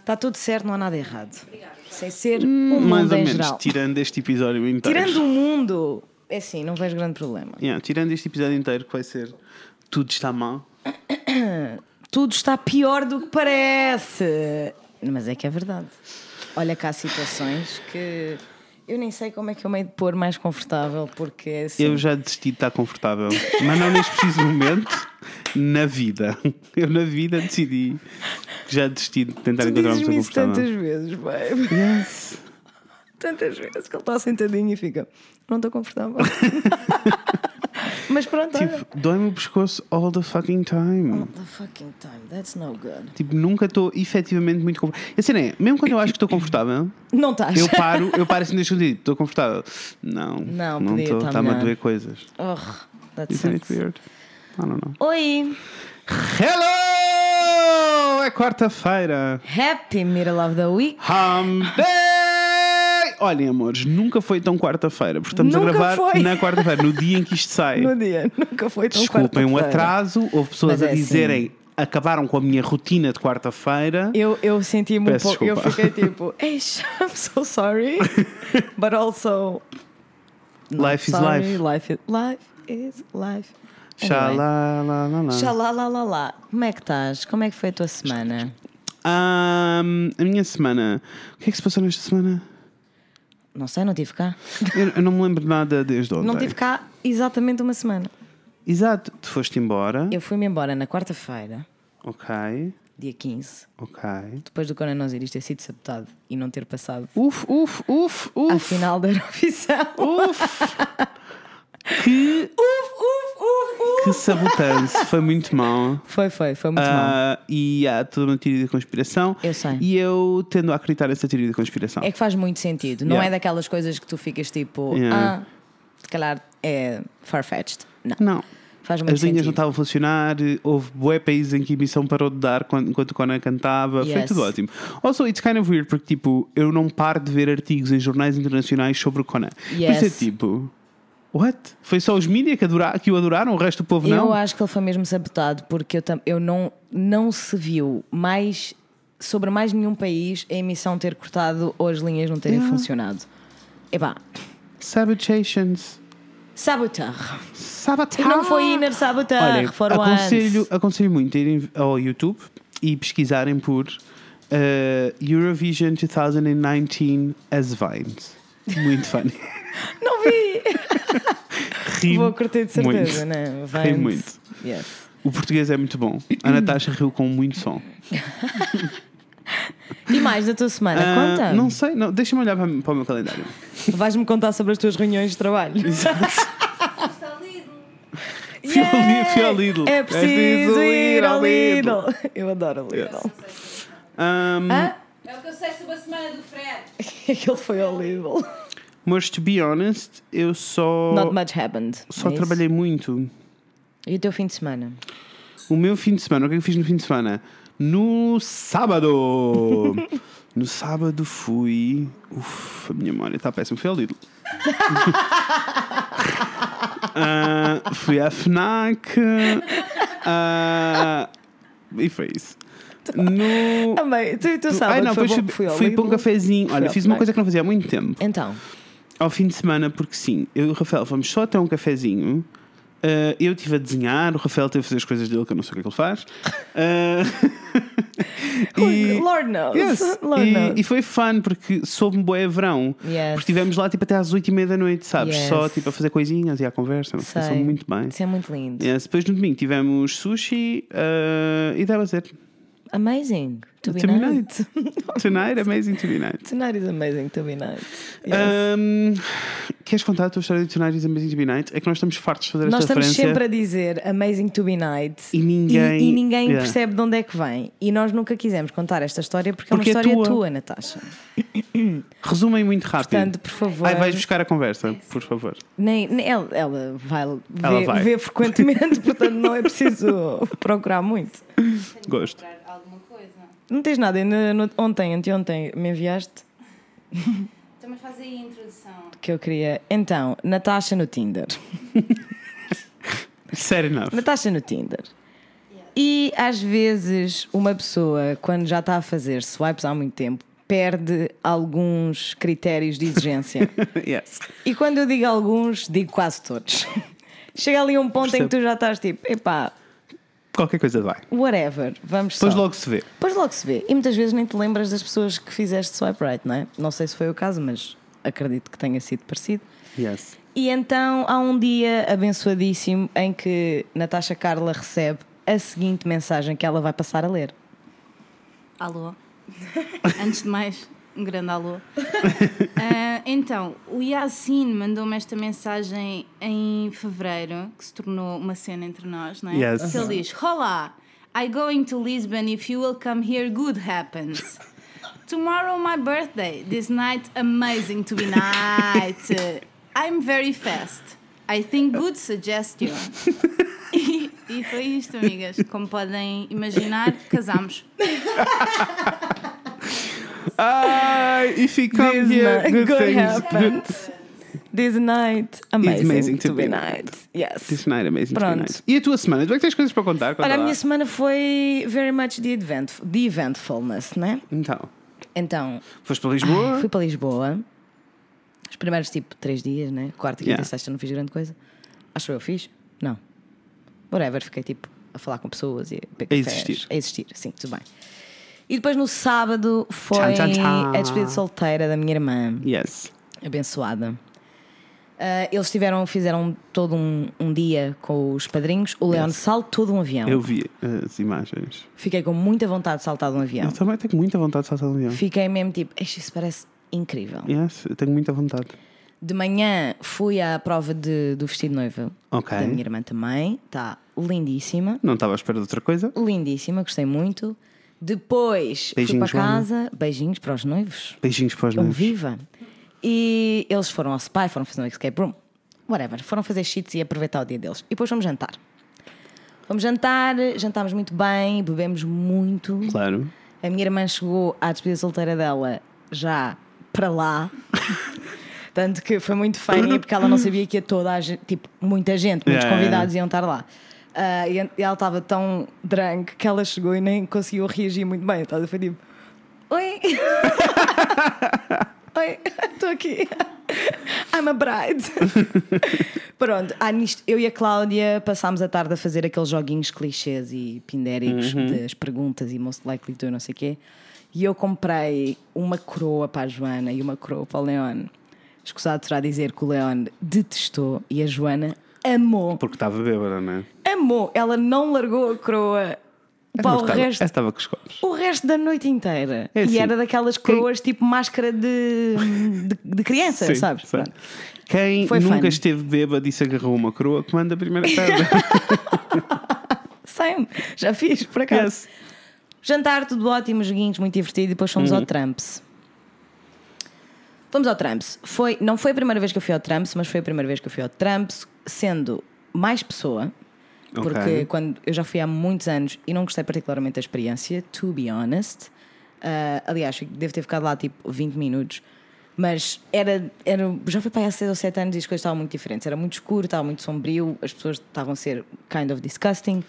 Está tudo certo, não há nada errado. Sem ser Hum, o mais mundo ou em menos, geral. tirando este episódio inteiro. Tirando o mundo, é assim, não vejo grande problema. Yeah, tirando este episódio inteiro, que vai ser Tudo está mal. Tudo está pior do que parece. Mas é que é verdade. Olha cá há situações que eu nem sei como é que eu meio de pôr mais confortável, porque é assim. Eu já desisti de estar confortável, mas não neste preciso momento, na vida. Eu na vida decidi que já desisti de tentar Tu encontrar uma pessoa isso tantas vezes, babe. Yes. Tantas vezes que ele está sentadinho e fica, não estou confortável. Mas pronto, olha. Tipo, dói-me o pescoço all the fucking time. The fucking time, that's no good. Tipo, nunca estou efetivamente muito confortável. Assim é, mesmo quando eu acho que estou confortável, Não estás. eu paro, eu paro assim deixo de estou confortável. Não, Não, estou, está-me a doer coisas. Oh, that Isn't it weird? I don't know. Oi, Hello! É quarta-feira. happy middle of the week. Hump Day! Olhem, amores, nunca foi tão quarta-feira, porque estamos Nunca a gravar foi. na quarta-feira, no dia em que isto sai. No dia, nunca foi tão Desculpem o quarta-feira. atraso, houve pessoas Mas a é assim. dizerem acabaram com a minha rotina de quarta-feira. Eu, eu senti-me um Peço pouco. Eu desculpa. fiquei tipo, Eish, I'm so sorry. But also. Life is sorry, life. Life is life. Is life. Lá, lá. Xalalalala. Como é que estás? Como é que foi a tua semana? Ahm, a minha semana. O que é que se passou nesta semana? Não sei, não tive cá. Eu, eu não me lembro nada desde ontem. Não tive cá exatamente uma semana. Exato, tu foste embora. Eu fui-me embora na quarta-feira, Ok, dia 15, ok. depois do Coronavírus ter sido sabotado e não ter passado Uf, uf, uf, uf. final da Eurovisão. Uf! que, Uf, uf, uf, que foi muito mal. Foi, foi, foi muito mal. Ah, e há toda uma teoria da conspiração. Eu sei. E eu tendo a acreditar nessa teoria da conspiração. É que faz muito sentido. Não Yeah. é daquelas coisas que tu ficas tipo, Yeah. ah, se calhar é far-fetched. Não. Não. Faz muito As linhas não sentido. estavam a funcionar, houve bué países em que a emissão parou de dar enquanto o Conan cantava, foi Yes. tudo ótimo. Also, it's kind of weird porque tipo, eu não paro de ver artigos em jornais internacionais sobre o Conan. É Yes. tipo, what? Foi só os mídias que, adora- que o adoraram, o resto do povo não? Eu acho que ele foi mesmo sabotado porque eu, eu não, não se viu mais sobre mais nenhum país a emissão ter cortado ou as linhas não terem Yeah. funcionado. Epá, Sabotations. sabotar. Sabotage. E não foi Inner Sabotar, Olha, foram aconselho, antes. aconselho muito a irem ao YouTube e pesquisarem por eh, Eurovision 2019 as Vines. Muito funny. Não vi! Ri Vou curtir de certeza, muito. né? Ri Vines. muito. Yes. O português é muito bom. A Natasha riu com muito som. E mais da tua semana? Ah, Conta. não sei, não, deixa-me olhar para, para o meu calendário. Vais-me contar sobre as tuas reuniões de trabalho. Lido. Fui ao Lidl, fui ao Lidl. É É preciso preciso ir ao Lidl. Lidl. Eu adoro o Lidl. Um, Hã? É o que eu sei sobre a semana do Fred. Aquele foi ao Lidl. Mas, to be honest, eu só, Not much happened. só é isso? trabalhei muito. E o teu fim de semana? O meu fim de semana, o que é que eu fiz no fim de semana? No sábado! no sábado fui. Uf, a minha memória está péssima. Fui ao Lidl. Ah, fui à Fnac. ah, e foi isso. No. Também, tu, tu sabes Ai não, foi bom, fui, fui para um cafezinho. Olha, fiz uma coisa que não fazia há muito tempo. Então, Ao fim de semana, porque sim, eu e o Rafael fomos só até um cafezinho. Ah, eu estive a desenhar, o Rafael teve a fazer as coisas dele, que eu não sei o que é que ele faz. Ah, e, Lord knows. Yes, Lord e, knows. e foi fun porque soube-me boé verão. Yes. Porque estivemos lá tipo até às 8 e meia da noite, sabes? Yes. Só tipo a fazer coisinhas e à conversa. Sei. Passou muito bem. Isso é muito lindo. Yes. Depois no domingo tivemos sushi ah, e deve ser. Amazing to be To night. Tonight, amazing to be night. Tonight is amazing to be night. Yes. Um, queres contar a tua história de Tonight is Amazing to be Night? É que nós estamos fartos de fazer Nós esta estamos referência. sempre a dizer Amazing to be night E ninguém- e, e ninguém Yeah. percebe de onde é que vem. E nós nunca quisemos contar esta história porque, Porque é é uma história tua. tua, Natasha. Resumem muito rápido. Portanto, por favor. Ai, vais buscar a conversa, por favor. Nem, nem- ela, ela vai Ela ver, vai. ver frequentemente, portanto não é preciso procurar muito. Gosto. Não tens nada, ainda no- ontem, anteontem, me enviaste Também faz aí a introdução. que eu queria. Então, Natasha no Tinder. Fair enough. Natasha no Tinder. E às vezes uma pessoa, quando já está a fazer swipes há muito tempo, perde alguns critérios de exigência. yes. e quando eu digo alguns, digo quase todos. Chega ali um ponto em que Percebo. tu já estás tipo, epá, Qualquer coisa vai. whatever, vamos Depois só. logo se vê. Depois logo se vê. E muitas vezes nem te lembras das pessoas que fizeste swipe right, não é? Não sei se foi o caso, mas acredito que tenha sido parecido. Yes. E então há um dia abençoadíssimo em que Natasha Carla recebe a seguinte mensagem que ela vai passar a ler. Alô? Antes de mais, um grande alô. Ah, então, o Yassin mandou-me esta mensagem em fevereiro, que se tornou uma cena entre nós, não é? Yes. Que ele diz: Olá, I going to Lisbon. If you will come here, good happens. Tomorrow my birthday. This night amazing to be night. I'm very fast. I think good suggestion. E, e foi isto, amigas. Como podem imaginar, casamos. Ai, if you come This here, night- good, good things. happens. This night, amazing, amazing to, to be be night. Yes. This night, amazing to be Pronto. nice. E a tua semana? Tu é que tens coisas para contar? Conta Olha, a lá. minha semana foi very much the, event, the eventfulness, né? Então, Então, foste para Lisboa? fui para Lisboa. Os primeiros tipo três dias, né? Quarta, quinta Yeah. e sexta não fiz grande coisa. Acho que eu fiz? Não. Whatever, fiquei tipo a falar com pessoas e a A existir. A existir, sim, tudo bem. E depois no sábado foi a despedida solteira da minha irmã. Yes. abençoada. Ah, eles tiveram, fizeram todo um, um dia com os padrinhos. O Leon saltou de um avião. Eu vi as imagens. Fiquei com muita vontade de saltar de um avião. Eu também tenho muita vontade de saltar de um avião. Fiquei mesmo tipo, "Eixe, isso parece incrível. Yes, eu tenho muita vontade. De manhã fui à prova de- do vestido de noiva Ok. da minha irmã também. Está lindíssima. Não estava à espera de outra coisa. Lindíssima, gostei muito. Depois Beijinhos, fui para Joana. casa. Beijinhos para os noivos. Beijinhos para os noivos. viva. E eles foram ao spa, foram fazer um escape room. Whatever. Foram fazer cheats e aproveitar o dia deles. E depois fomos jantar. Fomos jantar, jantámos muito bem, bebemos muito. Claro. A minha irmã chegou à despedida solteira dela já para lá. Tanto que foi muito funny porque ela não sabia que ia toda a gente, tipo, muita gente, muitos Yeah, convidados iam estar lá. Ah, e ela estava tão drunk que ela chegou e nem conseguiu reagir muito bem. Então foi tipo: Oi! Oi, estou aqui. I'm a bride. Pronto, ah, nisto, eu e a Cláudia passámos a tarde a fazer aqueles joguinhos clichês e pindéricos das perguntas e most likely to não sei o quê. E eu comprei uma coroa para a Joana e uma coroa para o Leon. Escusado será dizer que o Leon detestou e a Joana amou. Porque estava bêbada, não é? Amou. Ela não largou a coroa para o Estava- resto Estava com os copos. o resto da noite inteira. É e assim, era daquelas quem- coroas tipo máscara de, de, de criança, Sim, sabes? Pronto. Quem Foi nunca fun. esteve bêbado e se agarrou uma coroa, comanda a primeira pedra. Same. Já fiz, por acaso. Yes. Jantar, tudo ótimo, joguinhos, muito divertido. E depois fomos Uhum. ao Tramps. Fomos ao Tramps. Foi, não foi a primeira vez que eu fui ao Tramps, mas foi a primeira vez que eu fui ao Tramps, sendo mais pessoa. Porque Ok. quando eu já fui há muitos anos e não gostei particularmente da experiência, to be honest. Ah, aliás, devo ter ficado lá tipo 20 minutos. Mas era, era, já foi para aí há 6 ou 7 anos e as coisas estavam muito diferentes. Era muito escuro, estava muito sombrio, as pessoas estavam a ser kind of disgusting.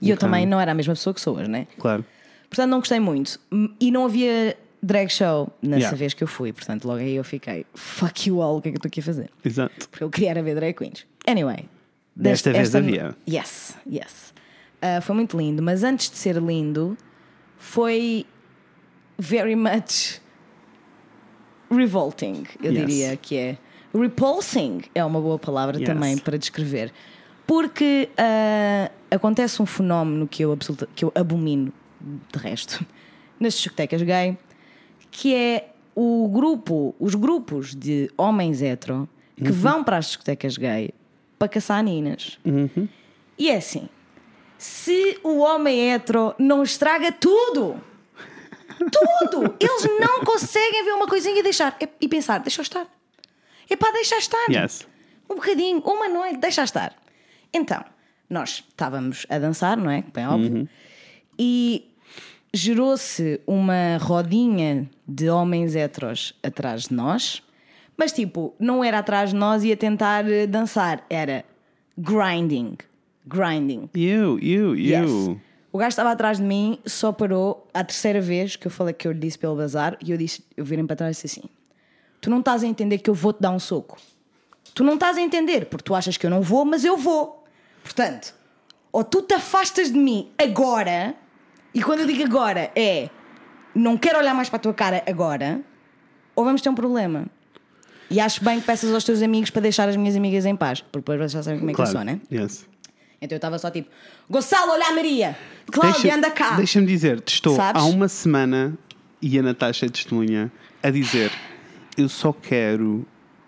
E eu Ok. também não era a mesma pessoa que sou hoje, né? Claro. Portanto, não gostei muito. E não havia drag show nessa Yeah. vez que eu fui. Portanto, logo aí eu fiquei, fuck you all, o que é que eu estou aqui a fazer? Exato. Porque eu queria era ver drag queens. Anyway. Desta vez havia. Yes, yes. Ah, foi muito lindo, mas antes de ser lindo, foi very much revolting, eu Yes. diria que é. Repulsing é uma boa palavra Yes. também para descrever. Porque ah, acontece um fenómeno que eu, absoluta, que eu abomino, de resto, nas discotecas gay, que é o grupo, os grupos de homens hetero que vão para as discotecas gay para caçar ninas. E é assim: se o homem hetero não estraga tudo, tudo, eles não conseguem ver uma coisinha e deixar e- pensar, deixa estar. É para deixar estar. Yes. Um bocadinho, uma noite, deixa estar. Então, nós estávamos a dançar, não é? Bem óbvio. E gerou-se uma rodinha de homens heteros atrás de nós, mas tipo, não era atrás de nós e a tentar eh, dançar, era grinding. Grinding. You, you, you. Yes. O gajo estava atrás de mim, só parou a terceira vez que eu falei que eu lhe disse pelo bazar e eu disse, eu virei para trás e disse assim: Tu não estás a entender que eu vou-te dar um soco. Tu não estás a entender, porque tu achas que eu não vou, mas eu vou. Portanto, ou tu te afastas de mim agora, e quando eu digo agora é não quero olhar mais para a tua cara agora, ou vamos ter um problema. E acho bem que peças aos teus amigos para deixar as minhas amigas em paz, porque depois vocês já sabem como é que eu sou, né? Yes. Então eu estava só tipo, Gonçalo, olha a Maria, Cláudia, Deixa- anda cá. Deixa-me dizer, te estou Sabes? há uma semana e a Natasha é testemunha a dizer: Eu só quero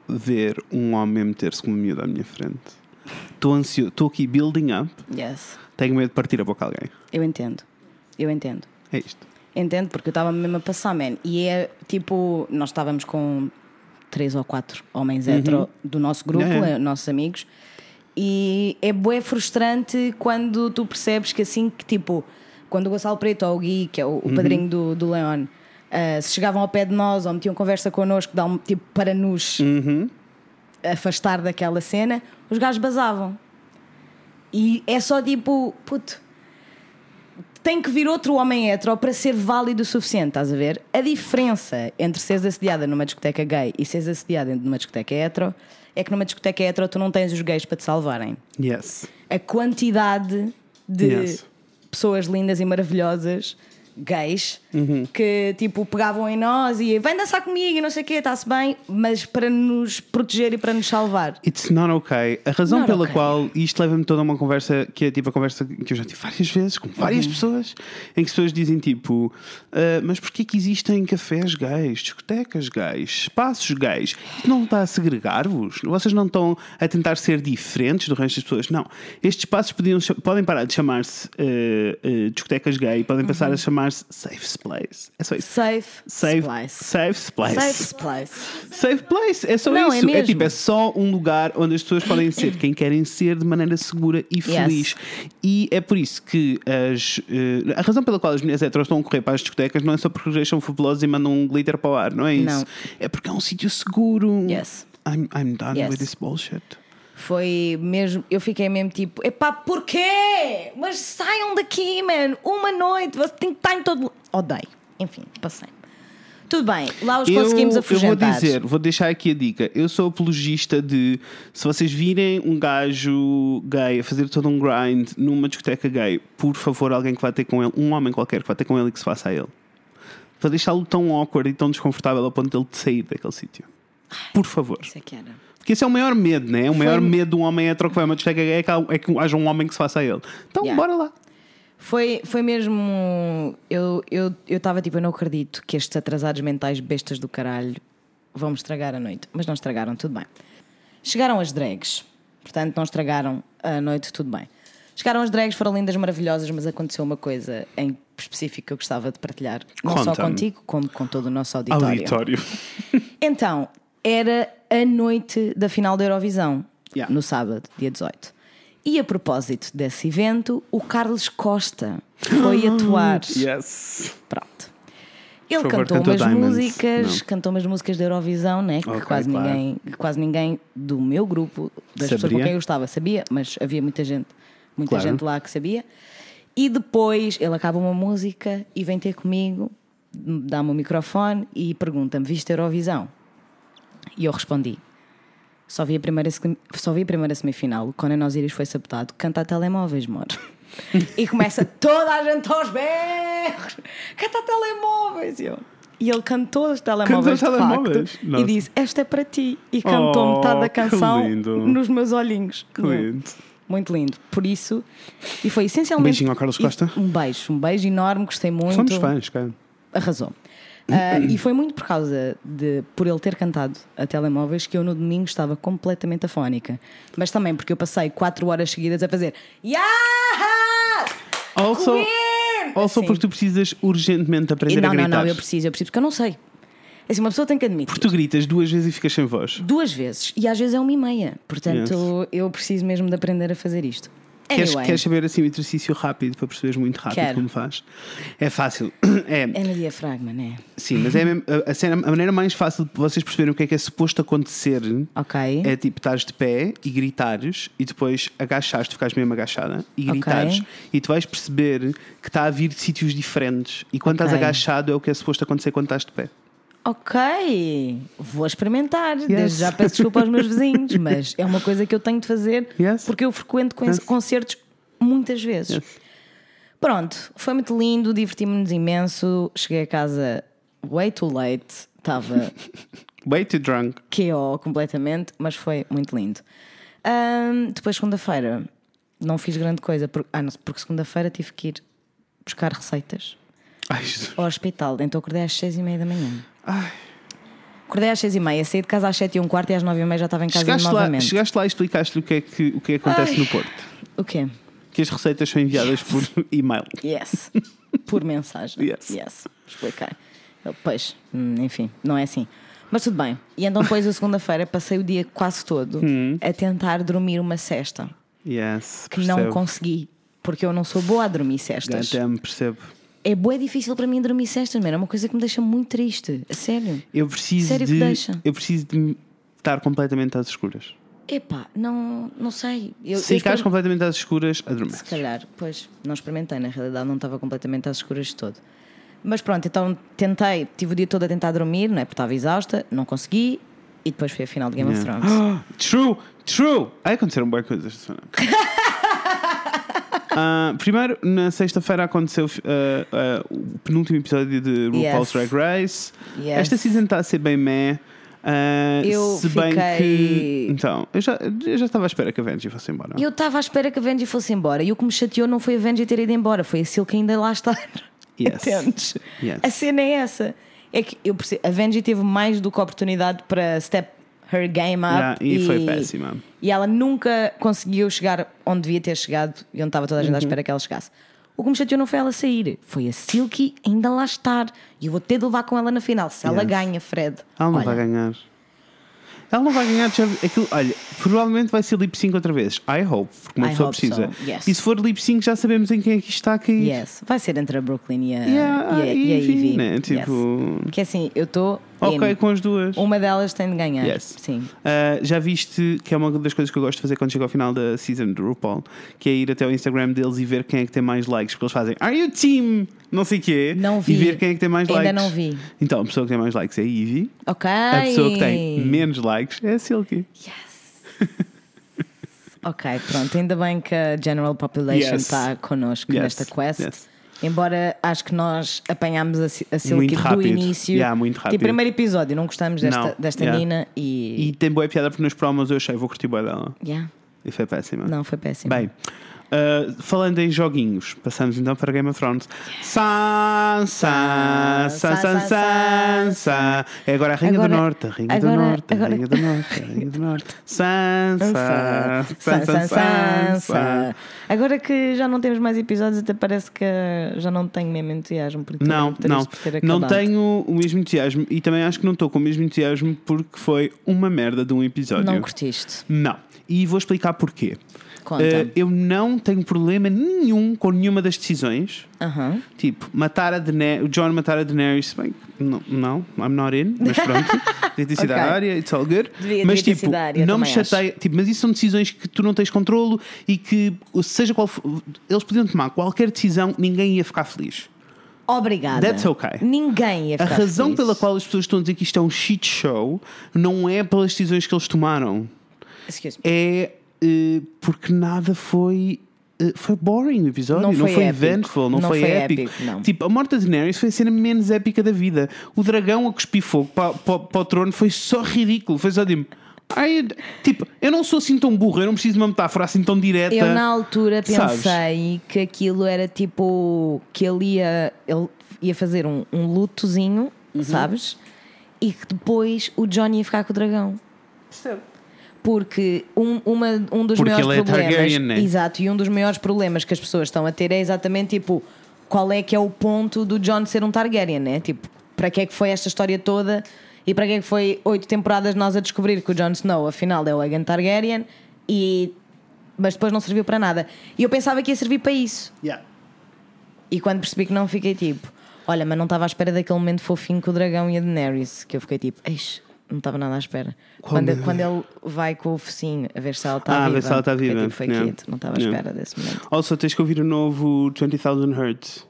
ver um homem meter-se com uma miúda à minha frente. Estou ansioso, estou aqui building up, Yes, tenho medo de partir a boca a alguém. eu entendo. Eu entendo. É isto. Entendo, porque eu estava mesmo a passar, man. E é tipo, nós estávamos com três ou quatro homens hetero do nosso grupo, eh, nossos amigos, e é bué frustrante quando tu percebes que assim que tipo, quando o Gonçalo Preto ou o Gui, que é o, o padrinho do, do Leon, eh, se chegavam ao pé de nós ou metiam conversa connosco, dá um, tipo, para nos afastar daquela cena, os gajos basavam. E é só tipo, puto, tem que vir outro homem hetero para ser válido o suficiente, estás a ver? A diferença entre seres assediada numa discoteca gay e seres assediada numa discoteca hetero é que numa discoteca hetero tu não tens os gays para te salvarem. Yes. A quantidade de Yes. pessoas lindas e maravilhosas, gays, Uhum. que tipo pegavam em nós e vem dançar comigo e não sei o quê, está-se bem, mas para nos proteger e para nos salvar. It's not okay. A razão Not pela okay. qual e isto leva-me toda a uma conversa que é tipo a conversa que eu já tive várias vezes com várias pessoas em que as pessoas dizem tipo, "Ah, mas porquê que existem cafés gays, discotecas gays, espaços gays? Isto não está a segregar-vos? Vocês não estão a tentar ser diferentes do resto das pessoas? Não. Estes espaços podiam, podem parar de chamar-se ah, ah, discotecas gay, podem passar a chamar-se safe place. É só isso. Safe, Safe, place. safe place. Safe place. Safe place, é só Não, é isso. É, mesmo. tipo, é só um lugar onde as pessoas podem ser quem querem ser de maneira segura e feliz. E é por isso que as, eh, a razão pela qual as mulheres heteros estão a correr para as discotecas não é só porque eles são fabulosos e mandam um glitter para o ar, não é isso? Não. É porque é um sítio seguro. Yes. I'm, I'm done Yes. with this bullshit. Foi mesmo, eu fiquei mesmo tipo, epá, porquê? Mas saiam daqui, man, uma noite, você tem que estar em todo. Odeio. Enfim, passei. Tudo bem, lá os conseguimos eu vou afugentar. dizer, vou deixar aqui a dica. Eu sou apologista de se vocês virem um gajo gay a fazer todo um grind numa discoteca gay, por favor, alguém que vá ter com ele, um homem qualquer que vá ter com ele e que se faça a ele. Para deixá-lo tão awkward e tão desconfortável ao ponto de ele sair daquele sítio. Por favor. Isso é que era. Porque esse é o maior medo, né? O maior Foi- medo de um homem hetero que vai a uma discoteca gay é que, é que haja um homem que se faça a ele. Então, Yeah. bora lá. Foi, foi mesmo. Eu estava eu, eu tava tipo, eu não acredito que estes atrasados mentais bestas do caralho vão me estragar a noite. Mas não estragaram, tudo bem. Chegaram as drags, portanto, não estragaram a noite, tudo bem. Chegaram as drags, foram lindas, maravilhosas, mas aconteceu uma coisa em específico que eu gostava de partilhar. Não só Conta-me. contigo, como com todo o nosso auditório. Auditório. Então, era a noite da final da Eurovisão, Yeah. no sábado, dia 18. E a propósito desse evento, o Carlos Costa foi atuar. yes. Pronto. Ele cantou umas Diamonds. músicas, Não. cantou umas músicas da Eurovisão, né? Que Ok, quase, claro. ninguém, quase ninguém do meu grupo, das pessoas com quem eu estava, sabia, mas havia muita gente, muita Claro. gente lá que sabia. E depois ele acaba uma música e vem ter comigo, dá-me o microfone e pergunta-me: Viste a Eurovisão? E eu respondi: Só vi a primeira, só vi a primeira semifinal. Quando a Osiris foi sabotado, canta a telemóveis, moro. e começa toda a gente aos berros: Canta a telemóveis! E, eu, e ele cantou os telemóveis, Cantou telemóveis? facto, e disse: Esta é para ti. E cantou Oh, metade da canção nos meus olhinhos. Que lindo. Muito lindo. Por isso, e foi Um essencialmente. beijinho ao Carlos Costa. Um beijo, um beijo enorme, gostei muito Somos fãs, cara. arrasou. Ah, e foi muito por causa de por ele ter cantado a telemóveis que eu no domingo estava completamente afónica. Mas também porque eu passei quatro horas seguidas a fazer Yes! Also, Queen! also porque tu precisas urgentemente E aprender não, a não, gritar. não, eu preciso, eu preciso, porque eu não sei. Assim, uma pessoa tem que admitir. Porque tu gritas duas vezes e ficas sem voz. Duas vezes. E às vezes é uma e meia. Portanto, eu preciso mesmo de aprender a fazer isto. Queres, Anyway. queres saber assim um exercício rápido para perceberes muito rápido Quero. como faz? É fácil. É, É no diafragma, não é? sim, mas é mesmo- a, cena- a maneira mais fácil de vocês perceberem o que é que é suposto acontecer Ok. é tipo estares de pé e gritares e depois agachares, tu ficares mesmo agachada e gritares e tu vais perceber que está a vir de sítios diferentes e quando Ok. estás agachado é o que é suposto acontecer quando estás de pé. Ok, vou experimentar. Desde já peço desculpa aos meus vizinhos, mas é uma coisa que eu tenho de fazer Yes. porque eu frequento Yes. concertos muitas vezes. Pronto, foi muito lindo, divertimos-nos imenso. Cheguei a casa way too late, estava Way too drunk. KO completamente, mas foi muito lindo. Ahm, depois, segunda-feira, não fiz grande coisa, porque, ah, não, porque segunda-feira tive que ir buscar receitas Ai, ao hospital, então acordei às seis e meia da manhã. Ai. Acordei às seis e meia, saí de casa às sete e um quarto e às nove e meia já estava em casa Chegaste lá, novamente. chegaste lá e explicaste-lhe o que é que, o que, é que acontece no Porto. O quê? Que as receitas são enviadas por e-mail. Yes. Por mensagem. Yes. Expliquei. Ele, pois, hum, enfim, não é assim. Mas tudo bem. E então depois, a segunda-feira, passei o dia quase todo Hum. a tentar dormir uma cesta. Yes. Que não percebo. consegui. Porque eu não sou boa a dormir cestas. Goddamn, percebo. É bué difícil para mim dormir cestas, mano. É uma coisa que me deixa muito triste. Sério. Eu preciso Sério que de. deixa? Eu preciso de estar completamente às escuras. Epá, não, não sei. Eu, Se eu completamente às escuras, adormeces. Se calhar, pois, não experimentei, na realidade não estava completamente às escuras de todo. Mas pronto, então tentei, tive o dia todo a tentar dormir, não é? Porque estava exausta, não consegui, e depois foi a final de Game of Yeah. Thrones. True, true! Aí aconteceram boas coisas Ah, primeiro, na sexta-feira aconteceu ah, ah, o penúltimo episódio de RuPaul's Yes. Drag Race. Yes. Esta season está a ser bem meh. Eu se bem fiquei- que. Então, eu já, eu já estava à espera que a Benji fosse embora. Eu estava à espera que a Venji fosse embora, e o que me chateou não foi a Venji ter ido embora, foi a Silk ainda lá estar. Yes. Yes. A cena é essa. É que eu percebo, a Venji teve mais do que oportunidade para step her game up. Yeah, e foi péssima. E ela nunca conseguiu chegar onde devia ter chegado e onde estava toda a gente Uhum. à espera que ela chegasse. O que me chateou não foi ela sair, foi a Silky ainda lá estar. E eu vou ter de levar com ela na final. Se ela Yes. ganha, Fred. Ela não olha, vai ganhar. Ela não vai ganhar. Aquilo, olha, provavelmente vai ser lip sync outra vez. I hope, porque uma I pessoa precisa. so, yes. E se for lip sync, já sabemos em quem é que está a cair. Yes, vai ser entre a Brooklyn e a, E a- e a, e a Evie, né? Yes. Tipo- Que assim, eu estou. Ok com as duas. Uma delas tem de ganhar. Yes. Sim. Uh, já viste que é uma das coisas que eu gosto de fazer quando chego ao final da season do RuPaul, que é ir até o Instagram deles e ver quem é que tem mais likes, porque eles fazem Are you team? Não sei o quê. Não vi. E ver quem é que tem mais Ainda likes. não vi. Então, a pessoa que tem mais likes é a Evie. Ok. A pessoa que tem menos likes é a Silky. Ok, pronto. Ainda bem que a General Population Yes. está connosco Yes, nesta quest. yes. Embora acho que nós apanhámos a, a Silky do início. Yeah, muito rápido. Tipo, primeiro episódio, não gostamos desta, Não, desta yeah. Nina e. E tem boa piada porque nos promos eu achei, vou curtir boa dela. Yeah. E foi péssima. Não, foi péssimo. Bem, uh, falando em joguinhos, passamos então para Game of Thrones. Sansa, Sansa, Sansa. É agora a Rainha do Norte, a Rainha do Norte, a Rainha do Norte, a Rainha do Norte. Sansa, Sansa, Sansa. Agora que já não temos mais episódios, até parece que já não tenho mesmo entusiasmo por ter, Não, não, não tenho o mesmo entusiasmo e também acho que não estou com o mesmo entusiasmo porque foi uma merda de um episódio. Não curtiste. Não. E vou explicar porquê. Conta. Uh, eu não tenho problema nenhum com nenhuma das decisões. Aham. Tipo, matar a Daenerys, o John matar a Daenerys, bem, não, não, I'm not in, mas pronto, devia ter sido Ok. a área, it's all good. Devia- mas devia tipo, a área, não me chateia, tipo, mas isso são decisões que tu não tens controlo e que, seja qual for, eles podiam tomar qualquer decisão, ninguém ia ficar feliz. Obrigada. That's okay. Ninguém ia A ficar razão feliz. pela qual as pessoas estão a dizer que isto é um shit show não é pelas decisões que eles tomaram, Excuse me. é porque nada foi. eh, foi boring o episódio, Não não foi eventful, não, Não foi, foi épico. épico, não. Tipo, a morte da Daenerys foi a cena menos épica da vida. O dragão a cuspir fogo para, para, para o trono foi só ridículo. Foi só tipo. Ai, tipo, eu não sou assim tão burro, eu não preciso de uma metáfora assim tão direta. Eu na altura sabes? pensei que aquilo era tipo que ele ia, ele ia fazer um, um lutozinho, Uhum. sabes? E que depois o John ia ficar com o dragão. Porque um, uma, um dos Porque maiores ele é problemas. Targaryen, né? Exato, e um dos maiores problemas que as pessoas estão a ter é exatamente tipo qual é que é o ponto do John ser um Targaryen, né? Tipo, para que é que foi esta história toda e para que é que foi oito temporadas nós a descobrir que o Jon Snow afinal é o Aegon Targaryen e mas depois não serviu para nada. E eu pensava que ia servir para isso. Yeah. E quando percebi que não, fiquei tipo, olha, mas não estava à espera daquele momento fofinho com o dragão e a Daenerys, que eu fiquei tipo, eis, não estava nada à espera. Quando- Quando, quando ele vai com o focinho a ver se ela está Ah, a viva. ver se ela está viva. Tipo, foi Yeah. não estava à Yeah. espera desse momento. Also, tens que ouvir o novo 20,000 Hertz.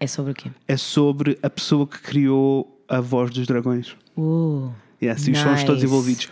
É sobre o quê? É sobre a pessoa que criou a voz dos dragões. Uh, Yes, e os sons todos Nice. envolvidos.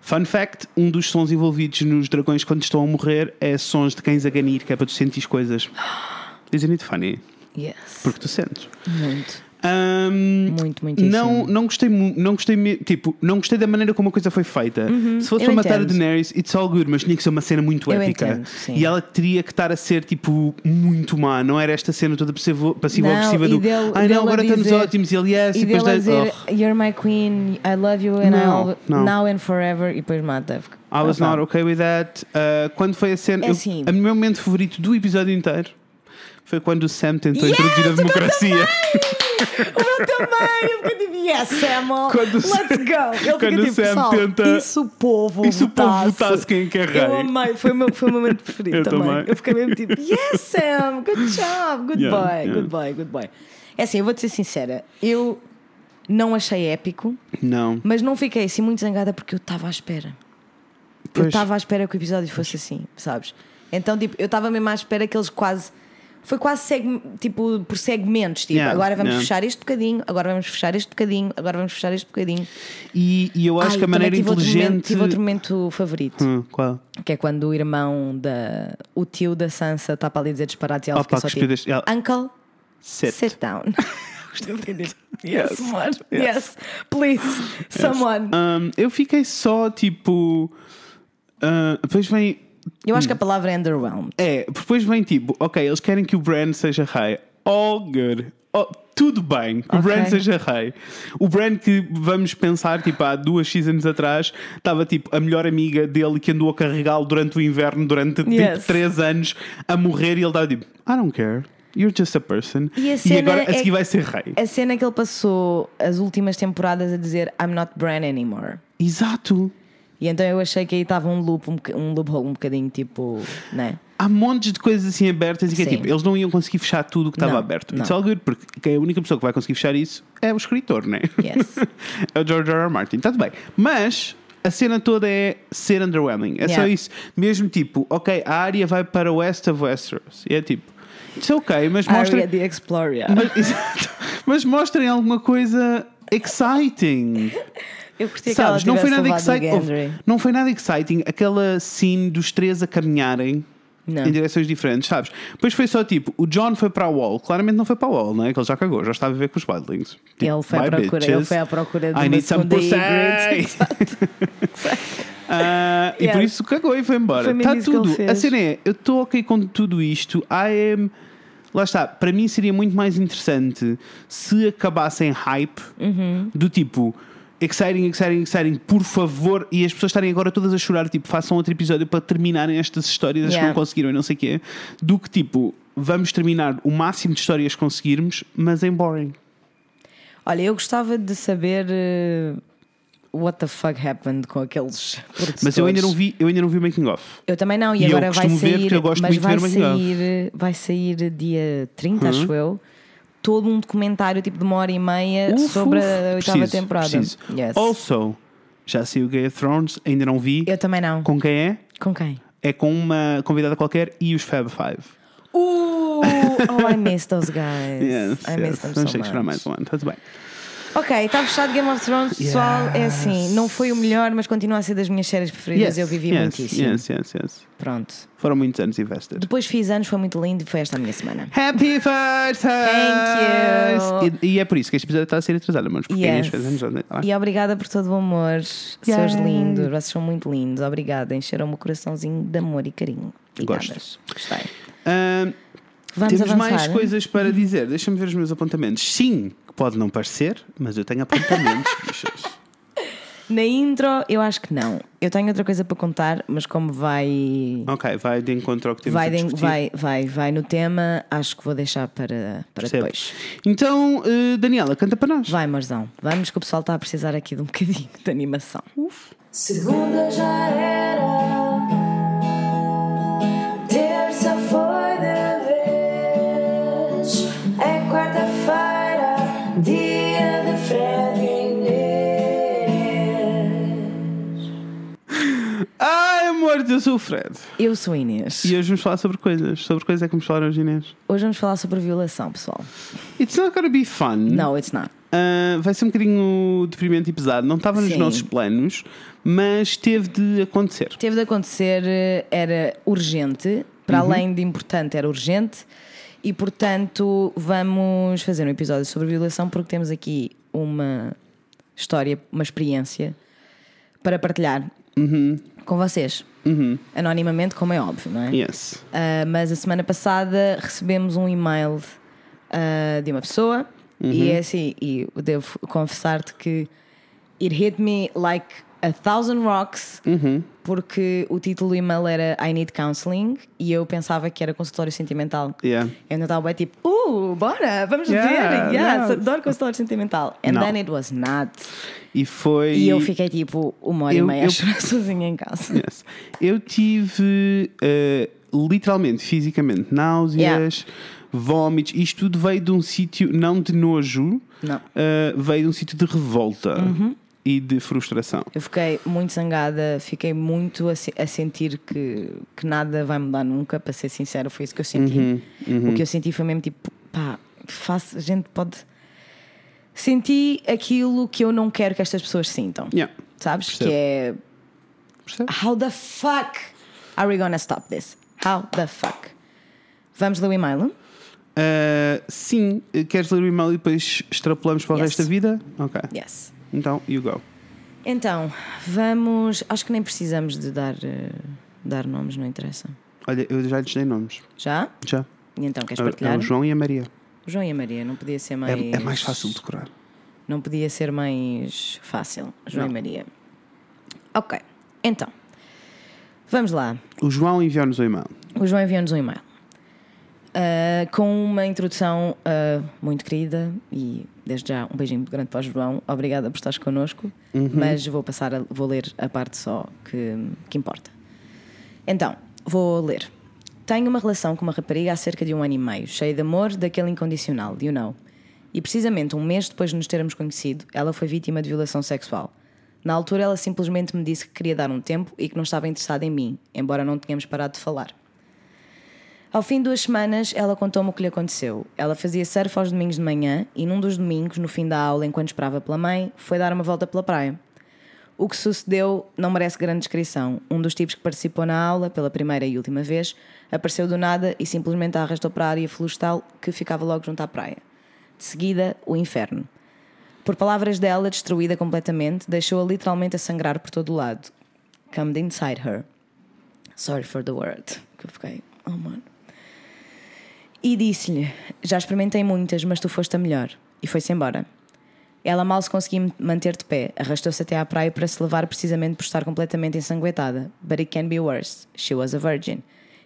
Fun fact: um dos sons envolvidos nos dragões quando estão a morrer é sons de cães a ganir, que é para tu sentir coisas. Isn't it funny? yes. Porque tu sentes. Muito, Ahm, muito, muito não, não gostei não gostei tipo, não gostei da maneira como a coisa foi feita. Se fosse Uhum. eu para matar a. Daenerys, it's all good, mas tinha que ser uma cena muito Eu épica. entendo, e ela teria que estar a ser tipo muito má, não era esta cena toda passiva passiva Não, agressiva e do ai dele não, agora estamos dizer- ótimos e ele yes, e, E depois da- dizer, oh, You're my queen, I love you and Não, I'll não. now and forever, e depois mata. I was Ah, not okay with that. Uh, quando foi a cena. É eu- assim. a meu momento favorito do episódio inteiro foi quando o Sam tentou Yes, introduzir a democracia. O meu também! Eu fiquei tipo, yes, Samuel, Quando let's Sam- go! Ele quando fica tipo, Sam pessoal, tenta- se o povo E se o povo votasse? votasse quem quer rei? Eu amei, foi o meu, foi o meu momento preferido Eu também. também. Eu fiquei mesmo tipo, yes, Sam, good job, good Yeah, boy, yeah. good boy, good boy. É assim, eu vou-te ser sincera, eu não achei épico, Não. mas não fiquei assim muito zangada porque eu estava à espera. Eu Pois. estava à espera que o episódio fosse assim, sabes? Então, tipo, eu estava mesmo à espera que eles quase. Foi quase seg- tipo por segmentos. Tipo, Yeah, agora vamos yeah. fechar este bocadinho, agora vamos fechar este bocadinho, agora vamos fechar este bocadinho. E, e eu acho Ai, que a maneira tive outro momento- inteligente. tive outro momento favorito, Hum, qual? que é quando o irmão da. O tio da Sansa está para ali dizer disparate e ela Opa, fica só tipo, ela- Uncle, Set. sit down. yes, Yes, someone. yes. Yes, please, someone. Um, eu fiquei só tipo. uh, depois vem. Eu acho que a palavra é underwhelmed. É, depois vem tipo, ok, eles querem que o Brand seja rei. All good. Oh, tudo bem, que o Ok. Brand seja rei. O Brand que vamos pensar, tipo, há duas seasons atrás, estava tipo a melhor amiga dele que andou a carregá-lo durante o inverno, durante tipo, Yes. três anos, a morrer, e ele estava tipo, I don't care. You're just a person. E a E, agora a é seguir que- vai ser rei. A cena que ele passou as últimas temporadas a dizer I'm not Bran anymore. Exato. E então eu achei que aí estava um loop, um, um loophole um bocadinho tipo, né? Há montes de coisas assim abertas e que é Sim. tipo, eles não iam conseguir fechar tudo o que estava Não, aberto. não. It's all good, porque é a única pessoa que vai conseguir fechar isso é o escritor, né? Yes. é o George R. R. Martin. Está tudo bem. Mas a cena toda é ser underwhelming. É só Yeah. isso. Mesmo tipo, ok, a área vai para o West of Westeros. E é tipo, isso é ok, mas mostra. Arya the Explorer. Mas, exato. mas mostrem alguma coisa exciting. Eu curti que Sabes, ela não foi nada exciting. Gendry. Não foi nada exciting aquela scene dos três a caminharem. Não. Em direções diferentes, sabes? Depois foi só tipo: o John foi para a Wall, claramente não foi para a Wall, não é? Que ele já cagou, já estava a viver com os Wildlings. Tipo, Ele foi, à procura, ele foi à procura de I uma need some segunda pussy. Ygritte. Ah, E Yes. por isso cagou e foi embora. Está que tudo. A cena é: eu estou ok com tudo isto. I am. Lá está, para mim seria muito mais interessante se acabassem hype Uhum. do tipo exciting, exciting, exciting, por favor, e as pessoas estarem agora todas a chorar, tipo, façam outro episódio para terminarem estas histórias as que Yeah. não conseguiram e não sei o quê, do que tipo, vamos terminar o máximo de histórias que conseguirmos, mas em boring. Olha, eu gostava de saber eh, what the fuck happened com aqueles produtores. Mas eu ainda não vi, eu ainda não vi o making of. Eu também não, e, E agora vai ver sair, gosto mas vai ver sair, vai sair dia 30, Uhum. acho eu, todo um documentário tipo de uma hora e meia Uf, sobre uf, a oitava temporada. preciso. Yes. Also, já saiu Game of Thrones, ainda não vi. Eu também não. Com quem é? Com quem? É com uma convidada qualquer e os Fab Five. Uh, oh, I miss those guys. Yes, I yes. miss them Vamos so much. mais um ano, tudo bem. Ok, está fechado Game of Thrones, pessoal. É assim, não foi o melhor, mas continua a ser das minhas séries preferidas. eu vivi yes, muitíssimo. Yes, yes, yes. Pronto. Foram muitos anos invested. Depois fiz anos, foi muito lindo e foi esta a minha semana. Happy first Thank E, e é por isso que este episódio está a ser atrasado, mas porque Yes. yes. fez anos, né? Tá? E obrigada por todo o amor. Seus Yay. lindos, vocês são muito lindos. Obrigada. Encheram-me o coraçãozinho de amor e carinho. Obrigadas. Gostei. Ahm, Vamos temos avançar. mais coisas para dizer. Deixa-me ver os meus apontamentos. Sim, pode não parecer, mas eu tenho apontamentos. bichas. Na intro, eu acho que não. Eu tenho outra coisa para contar, mas como vai. ok, vai de encontro ao que temos Vai, de- discutir. vai, vai, vai no tema, acho que vou deixar para, para Percebo. depois. Então, eh, Daniela, canta para nós. Vai, Marzão. Vamos que o pessoal está a precisar aqui de um bocadinho de animação. Segunda já era. Eu sou o Fred. Eu sou a Inês. E hoje vamos falar sobre coisas. Sobre coisas é que vamos falar hoje, Inês. Hoje vamos falar sobre violação, pessoal. It's not gonna be fun. No, it's not. Ah, vai ser um bocadinho deprimente e pesado. Não estava nos Sim. nossos planos, mas teve de acontecer. Teve de acontecer, eh, era urgente, para além de importante, era urgente. E portanto, vamos fazer um episódio sobre violação porque temos aqui uma história, uma experiência para partilhar com vocês. Anonimamente, como é óbvio, não é? Yes. Uh, mas a semana passada recebemos um e-mail uh, de uma pessoa e é assim, e devo confessar-te que it hit me like a thousand rocks porque o título do e-mail era I need counseling e eu pensava que era consultório sentimental. Yeah. Eu ainda estava bem tipo, uh, bora, vamos Yeah, ver, yes, yeah. adoro consultório sentimental. And Não. then it was not. E foi. E eu fiquei tipo uma hora Eu- e meia eu- sozinha em casa. Yes. Eu tive eh, literalmente, fisicamente, náuseas, vómitos. Isto tudo veio de um sítio, não de nojo, Não. eh, veio de um sítio de revolta Uhum. E de frustração. Eu fiquei muito zangada, fiquei muito a, a sentir que, que nada vai mudar nunca, para ser sincera, foi isso que eu senti. Uhum, O que eu senti foi mesmo tipo, pá, faço, a gente pode. Senti aquilo que eu não quero que estas pessoas sintam. Yeah. Sabes? Percebo. Que é. Percebes? How the fuck are we gonna stop this? How the fuck? Vamos ler o e-mail? Eh, sim, queres ler o e-mail e depois extrapolamos para o Yes. resto da vida? Ok. Yes. Então, you go. Então, vamos. Acho que nem precisamos de dar, eh, dar nomes, não interessa. Olha, eu já lhes dei nomes. Já? Já. E então, queres É, partilhar? é o João e a Maria. O João e a Maria, não podia ser mais. É, é mais fácil de decorar. Não podia ser mais fácil. João Não. e Maria. Ok, então. Vamos lá. O João enviou-nos o e-mail. O João enviou-nos um e-mail. ah, com uma introdução ah, muito querida e desde já um beijinho muito grande para o João. Obrigada por estares connosco. Mas vou passar a, vou ler a parte só que, que importa. Então, vou ler. Tenho uma relação com uma rapariga há cerca de um ano e meio, cheia de amor, daquele incondicional, you know. E precisamente um mês depois de nos termos conhecido, ela foi vítima de violação sexual. Na altura, ela simplesmente me disse que queria dar um tempo e que não estava interessada em mim, embora não tenhamos parado de falar. Ao fim de duas semanas, ela contou-me o que lhe aconteceu. Ela fazia surf aos domingos de manhã e num dos domingos, no fim da aula, enquanto esperava pela mãe, foi dar uma volta pela praia. O que sucedeu não merece grande descrição. Um dos tipos que participou na aula, pela primeira e última vez, apareceu do nada e simplesmente a arrastou para a área florestal que ficava logo junto à praia. De seguida, o inferno. Por palavras dela, destruída completamente, deixou-a literalmente a sangrar por todo o lado. Come inside her. Sorry for the word. Que eu fiquei, oh mano. E disse-lhe: Já experimentei muitas, mas tu foste a melhor. E foi-se embora. Ela mal se conseguia manter de pé, arrastou-se até à praia para se levar precisamente por estar completamente ensanguentada. But it can be worse. She was a virgin.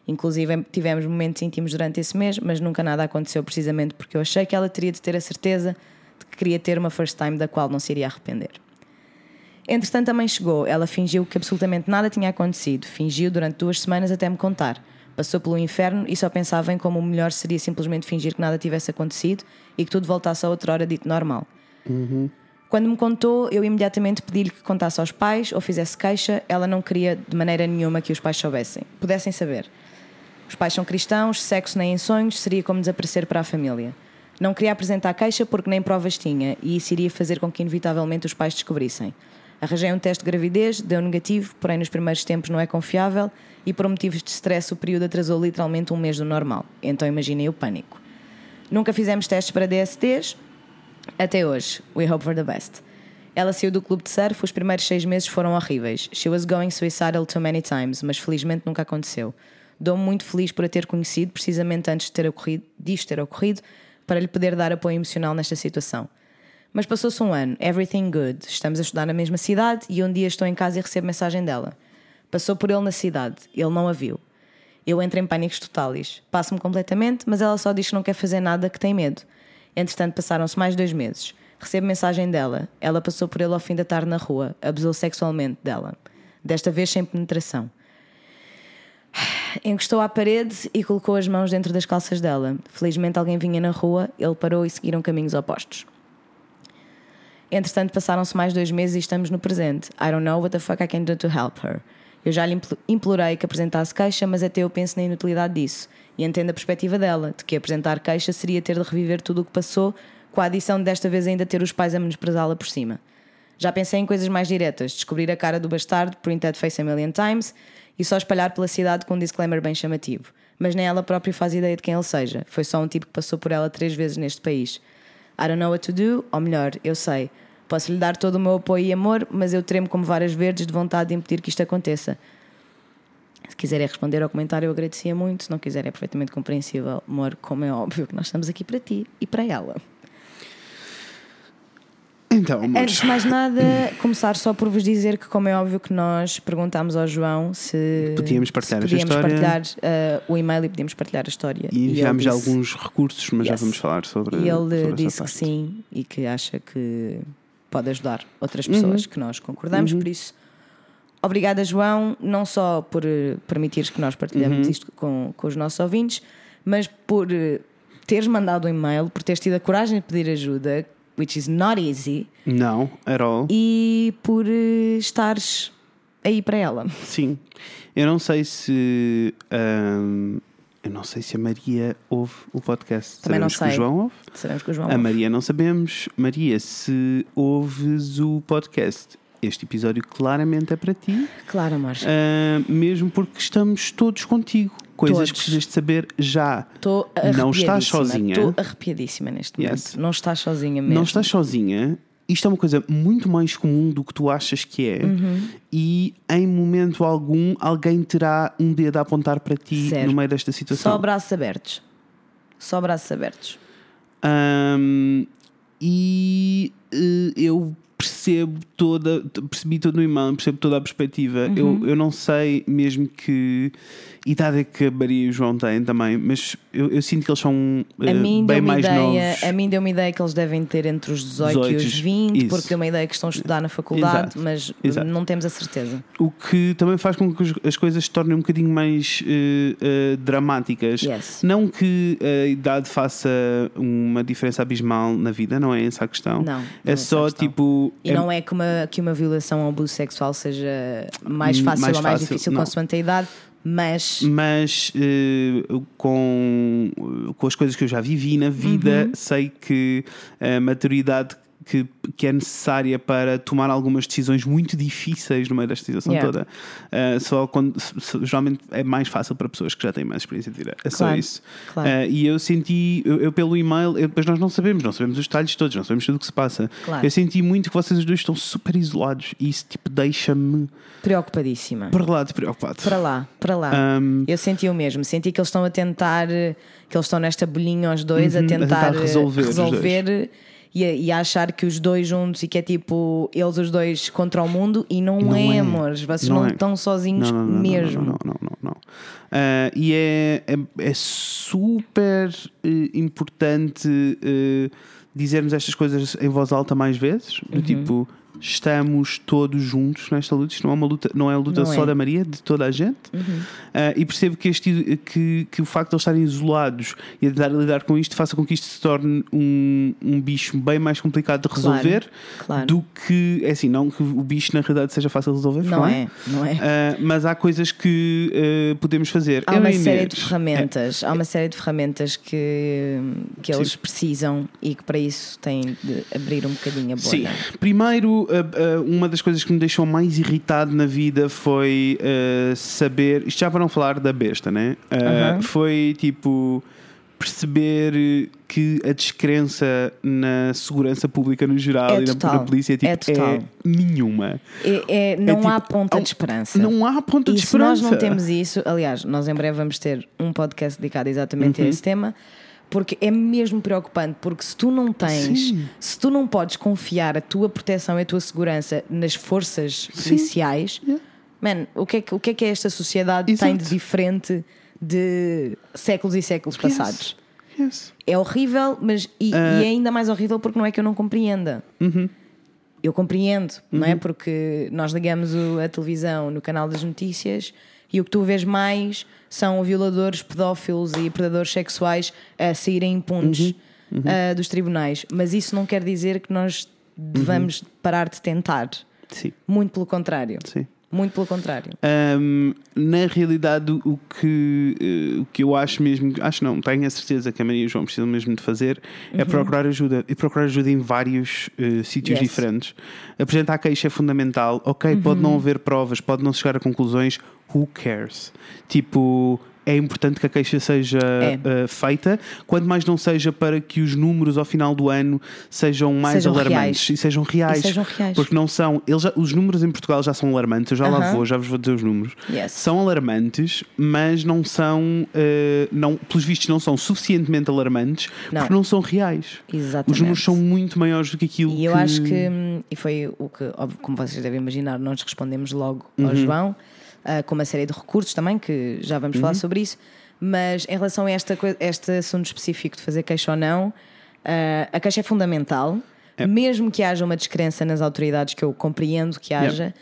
Inclusive tivemos momentos íntimos durante esse mês, mas nunca nada aconteceu precisamente porque eu achei que ela teria de ter a certeza de que queria ter uma first time da qual não se iria arrepender. Entretanto, a mãe chegou. Ela fingiu que absolutamente nada tinha acontecido. Fingiu durante duas semanas até me contar. Passou pelo inferno e só pensava em como o melhor seria simplesmente fingir que nada tivesse acontecido e que tudo voltasse a outra hora dito normal. Quando me contou, eu imediatamente pedi-lhe que contasse aos pais ou fizesse queixa. Ela não queria de maneira nenhuma que os pais soubessem, pudessem saber. Os pais são cristãos, sexo nem em sonhos seria como desaparecer para a família. Não queria apresentar queixa porque nem provas tinha e isso iria fazer com que inevitavelmente os pais descobrissem. Arranjei um teste de gravidez, deu negativo, porém nos primeiros tempos não é confiável e por motivos de stress o período atrasou literalmente um mês do normal. Então imaginem o pânico. Nunca fizemos testes para DSTs, até hoje. We hope for the best. Ela saiu do clube de surf, os primeiros seis meses foram horríveis. She was going suicidal too many times, mas felizmente nunca aconteceu. Dou-me muito feliz por a ter conhecido, precisamente antes de ter ocorrido, disto ter ocorrido, para lhe poder dar apoio emocional nesta situação. Mas passou-se um ano, everything good. Estamos a estudar na mesma cidade e um dia estou em casa e recebo mensagem dela. Passou por ele na cidade, ele não a viu. Eu entro em pânicos totais. Passo-me completamente, mas ela só diz que não quer fazer nada, que tem medo. Entretanto, passaram-se mais dois meses. Recebo mensagem dela. Ela passou por ele ao fim da tarde na rua. Abusou sexualmente dela. Desta vez sem penetração. Encostou à parede e colocou as mãos dentro das calças dela. Felizmente alguém vinha na rua, ele parou e seguiram caminhos opostos. Entretanto, passaram-se mais dois meses e estamos no presente. I don't know what the fuck I can do to help her. Eu já lhe impl- implorei que apresentasse queixa, mas até eu penso na inutilidade disso. E entendo a perspectiva dela, de que apresentar queixa seria ter de reviver tudo o que passou, com a adição de desta vez ainda ter os pais a menosprezá-la por cima. Já pensei em coisas mais diretas, descobrir a cara do bastardo, printed face a million times, e só espalhar pela cidade com um disclaimer bem chamativo. Mas nem ela própria faz ideia de quem ele seja. Foi só um tipo que passou por ela três vezes neste país. I don't know what to do, ou melhor, eu sei. Posso lhe dar todo o meu apoio e amor, mas eu tremo como varas verdes de vontade de impedir que isto aconteça. Se quiserem responder ao comentário, eu agradecia muito. Se não quiserem, é perfeitamente compreensível. Amor, como é óbvio que nós estamos aqui para ti e para ela. Então, amores. Antes de mais nada, começar só por vos dizer que, como é óbvio que nós perguntámos ao João se Podíamos partilhar se podíamos história. partilhar eh, o e-mail e podíamos partilhar a história. E enviámos já disse- alguns recursos, mas já Yes. vamos falar sobre. E ele sobre disse que sim e que acha que pode ajudar outras Uhum. pessoas que nós concordamos, por isso. Obrigada, João, não só por eh, permitires que nós partilhemos Uhum. isto com, com os nossos ouvintes, mas por eh, teres mandado um e-mail, por teres tido a coragem de pedir ajuda, which is not easy, Não, at all. e por eh, estares aí para ela. Sim. Eu não sei se. ahm, eu não sei se a Maria ouve o podcast. Também não Sabemos que sei. o João ouve. Sabemos que o João. A ouve. Maria não sabemos. Maria, se ouves o podcast, este episódio claramente é para ti, Claro, amor. ah, mesmo porque estamos todos contigo. Coisas Todos. que precisas de saber já. Estou Não estás arrepiadíssima. sozinha. Estou arrepiadíssima neste momento. Yes. Não estás sozinha mesmo. Não estás sozinha. Isto é uma coisa muito mais comum do que tu achas que é, Uhum. e em momento algum alguém terá um dedo a apontar para ti Zero. no meio desta situação. Só braços abertos. Só braços abertos. Ahm, e eh, eu percebo toda, percebi todo o e-mail, percebo toda a perspectiva. Uhum. Eu, eu não sei mesmo que idade é que a Maria e o João têm também, mas eu, eu sinto que eles são mim bem mais ideia, novos. a mim deu uma ideia que eles devem ter entre os 18, e 18, os 20, isso. porque deu uma ideia que estão a estudar na faculdade, Exato, mas exato. não temos a certeza. O que também faz com que as- as coisas se tornem um bocadinho mais eh, eh, dramáticas. Yes. Não que a idade faça uma diferença abismal na vida, não é essa a questão. Não, não é é só essa E é- não é que uma, que uma violação ou abuso sexual seja mais Hum, fácil mais ou mais fácil, difícil não. consoante a idade, mas Mas eh, com, com as coisas que eu já vivi na vida, Uhum. sei que a maturidade que, que é necessária para tomar algumas decisões muito difíceis no meio desta situação Yeah. toda, eh, só quando, geralmente é mais fácil para pessoas que já têm mais experiência de vida. É só Claro, isso. claro. Eh, e eu senti, eu, eu pelo e-mail, eu- depois nós não sabemos, não sabemos os detalhes todos, não sabemos tudo o que se passa. Claro. Eu senti muito que vocês os dois estão super isolados e isso tipo deixa-me preocupadíssima. para lá de preocupado. Para lá, para lá. Um, Eu senti o mesmo, senti que eles estão a tentar, que eles estão nesta bolinha aos dois, Uhum, a a tentar, tentar eh, resolver os resolver e, a, e a achar que os dois juntos e que é tipo eles os dois contra o mundo e não, Não é, é. amores, vocês Não não, é. estão sozinhos não, mesmo. Não, não, não, não. Ah, e é, é, é super eh, importante eh, dizermos estas coisas em voz alta mais vezes. Uhum. Do tipo, estamos todos juntos nesta luta. Isto não é uma luta, não é a luta Não só é. Uhum. da Maria, de toda a gente. Ah, e percebo que, este, que, que o facto de eles estarem isolados e a lidar com isto faça com que isto se torne um, um bicho bem mais complicado de Claro, resolver claro. do que, é assim, não que o bicho na realidade seja fácil de resolver, Não é, não é. Uh, mas há coisas que uh, podemos fazer. Há Eu uma série Inês, de ferramentas, há uma série de ferramentas que, que eles Sim. precisam e que para isso têm de abrir um bocadinho a Sim. bolha. Primeiro, uh, uh, uma das coisas que me deixou mais irritado na vida foi uh, saber. Isto já para não falar da besta, né? Uh, Aham. Foi tipo. Perceber que a descrença na segurança pública no geral É e na, na polícia tipo, É total. nenhuma. É, é- não tipo, há ponta ao- de esperança. Não há ponta E de se nós esperança. não temos isso, aliás, nós em breve vamos ter um podcast dedicado exatamente Uhum. a esse tema, porque é mesmo preocupante, porque se tu não tens, Sim. se tu não podes confiar a tua proteção e a tua segurança nas forças policiais, Yeah. man, o que, é que, o que é que esta sociedade tem de Exato. diferente de séculos e séculos passados? Yes. Yes. É horrível, mas e, Ah. e é ainda mais horrível porque não é que eu não compreenda. Uhum. Eu compreendo, não é? Porque nós ligamos a televisão no canal das notícias e o que tu vês mais são violadores, pedófilos e predadores sexuais a saírem impunes Uhum. ah, dos tribunais. Mas isso não quer dizer que nós devamos parar de tentar. Sim. Muito pelo contrário. Sim. Muito pelo contrário. Um, na realidade, o que, eh, o que eu acho mesmo, acho não, tenho a certeza que a Maria e o João precisam mesmo de fazer é procurar ajuda. E procurar ajuda em vários eh, sítios Yes. diferentes. Apresentar a queixa é fundamental. Ok, pode não haver provas, pode não chegar a conclusões. Who cares? Tipo. É importante que a queixa seja É. eh, feita, quanto mais não seja para que os números ao final do ano sejam mais Sejam alarmantes reais. e sejam reais. E sejam reais. Porque não são. Eles já- os números em Portugal já são alarmantes, eu já lá Aham. vou, já vos vou dizer os números. Yes. São alarmantes, mas não são, eh, não, pelos vistos, não são suficientemente alarmantes Não. porque não são reais. Exatamente. Os números são muito maiores do que aquilo E eu que... acho que, hum, e foi o que, óbvio, como vocês devem imaginar, nós respondemos logo Uhum. ao João, ah, com uma série de recursos também, que já vamos Uhum. falar sobre isso. Mas em relação a esta, este assunto específico de fazer queixa ou não, ah, a queixa é fundamental, É. mesmo que haja uma descrença nas autoridades, que eu compreendo que haja.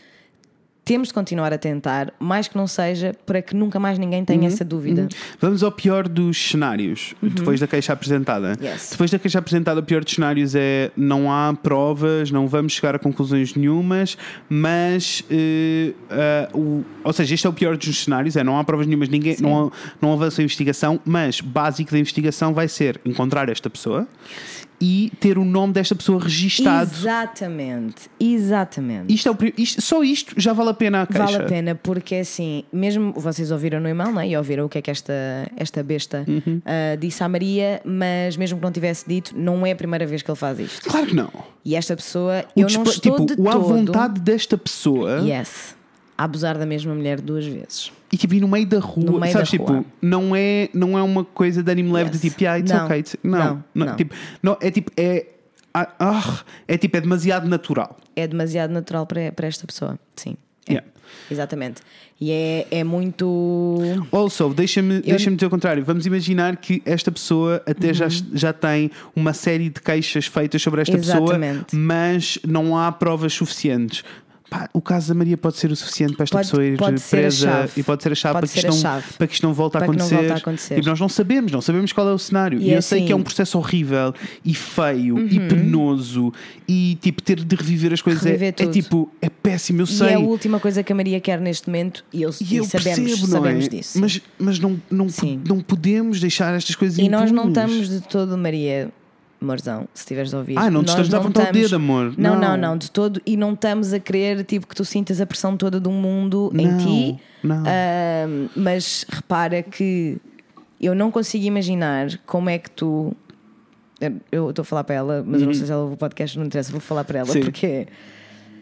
Temos de continuar a tentar, mais que não seja, para que nunca mais ninguém tenha Uhum. essa dúvida. Vamos ao pior dos cenários, depois da queixa apresentada. Uhum. Yes. Depois da queixa apresentada, o pior dos cenários é não há provas, não vamos chegar a conclusões nenhumas, mas. eh, ah, o, ou seja, este é o pior dos cenários: é não há provas nenhumas, ninguém, não, não avança a investigação, mas básico da investigação vai ser encontrar esta pessoa e ter o nome desta pessoa registado. Exatamente, exatamente. Isto é o, isto- só isto já vale a pena a queixa. Vale a pena, porque assim, mesmo vocês ouviram no e-mail, não é? E ouviram o que é que esta, esta besta Uhum. ah, disse à Maria, mas mesmo que não tivesse dito, não é a primeira vez que ele faz isto. Claro que não. E esta pessoa, O eu não estou tipo, de o à todo. vontade desta pessoa. Yes. A abusar da mesma mulher duas vezes. E tipo, e no meio da rua, meio sabes, da tipo, rua. não é, não é uma coisa de anime leve Yes. de tipo, ah, it's Não. okay. it's- Não, Não, não, não. Tipo, não, é tipo, é, ah, ah, é tipo, é demasiado natural. É demasiado natural para, para esta pessoa. Sim. É. Yeah. Exatamente. E é, é muito. Also, deixa-me deixa dizer o contrário. Vamos imaginar que esta pessoa até já, Uhum. já tem uma série de queixas feitas sobre esta Exatamente. pessoa, mas não há provas suficientes. Pá, o caso da Maria pode ser o suficiente para esta Pode- pessoa ir pode presa e pode ser a chave, Pode para que, isto não, chave. para que isto não volte a acontecer. a acontecer. Tipo, nós não sabemos, não sabemos qual é o cenário. E E, eu é sei que é assim- um processo horrível e feio e Uhum. penoso e tipo ter de reviver as coisas é, Reviver é tudo. tipo, é péssimo, eu E sei. é a última coisa que a Maria quer neste momento e, eu, E eu sabemos, percebo, não sabemos é? disso. Mas, mas não, não, não podemos deixar estas coisas E nós não estamos de todo, Maria Morzão, se estiveres a ouvir. Ah, não te estamos a apontar o dedo, amor. Não, Não. não, não, de todo. E não estamos a querer tipo, que tu sintas a pressão toda do mundo em Não, ti. não. Ahm, mas repara que eu não consigo imaginar como é que tu. Eu estou a falar para ela, mas eu não sei se ela ouve o podcast, não interessa, vou falar para ela Uhum. Sim. porque.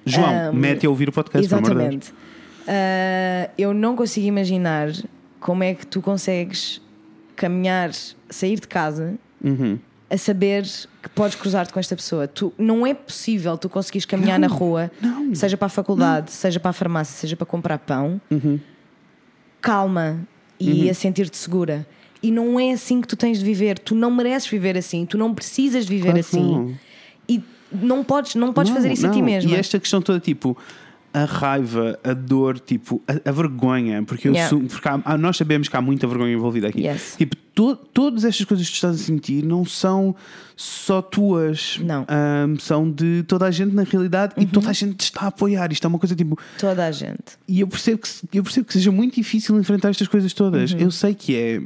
João, Ahm, mete a ouvir o podcast. Exatamente. Ah, eu não consigo imaginar como é que tu consegues caminhar, sair de casa Uhum. A saber que podes cruzar-te com esta pessoa. Tu, não é possível tu conseguires caminhar na rua, seja para a faculdade, seja para a farmácia, seja para comprar pão, Uhum. calma e a sentir-te segura. E não é assim que tu tens de viver. Tu não mereces viver assim. Tu não precisas de viver Claro assim. não. E não podes, não podes Não, fazer isso a ti não. mesmo. E esta questão toda, tipo, a raiva, a dor, tipo, a, a vergonha, porque, Yeah. sou- porque há- nós sabemos que há muita vergonha envolvida aqui. Yes. Tipo, to- todas estas coisas que tu estás a sentir não são só tuas. Não. Uhum. Ahm, são de toda a gente na realidade e toda a gente te está a apoiar. Isto é uma coisa tipo. Toda a gente. E eu percebo que, eu percebo que seja muito difícil enfrentar estas coisas todas. Uhum. Eu sei que é,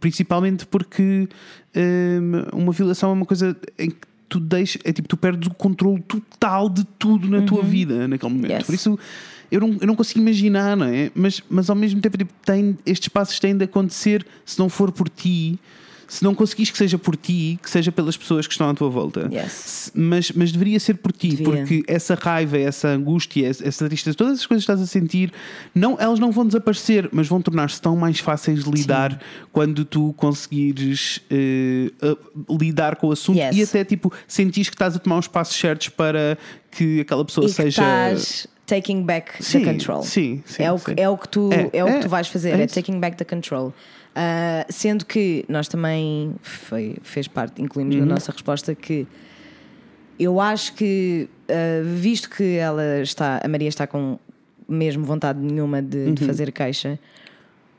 principalmente porque hum, uma violação é uma coisa em que tu deixas, é tipo, tu perdes o controle total de tudo na tua vida naquele momento. Uhum. Yes. Por isso eu não, eu não consigo imaginar, não é? Mas, mas ao mesmo tempo, tipo, tem, estes passos têm de acontecer se não for por ti. Se não conseguis que seja por ti, que seja pelas pessoas que estão à tua volta. Yes. Se- Mas, mas deveria ser por ti, Devia. porque essa raiva, essa angústia, essa tristeza, todas as coisas que estás a sentir, não, elas não vão desaparecer, mas vão tornar-se tão mais fáceis de lidar quando tu conseguires eh, uh, lidar com o assunto Yes. e até tipo sentires que estás a tomar os passos certos para que aquela pessoa e seja. estás taking back Sim, the control. sim, sim, é, o sim. que, é o que tu É, é, o é, que tu vais fazer, é é, taking back the control. Ah, sendo que nós também foi, fez parte, incluímos Uhum. na nossa resposta que eu acho que ah, visto que ela está, a Maria está com mesmo vontade nenhuma de, Uhum. de fazer queixa,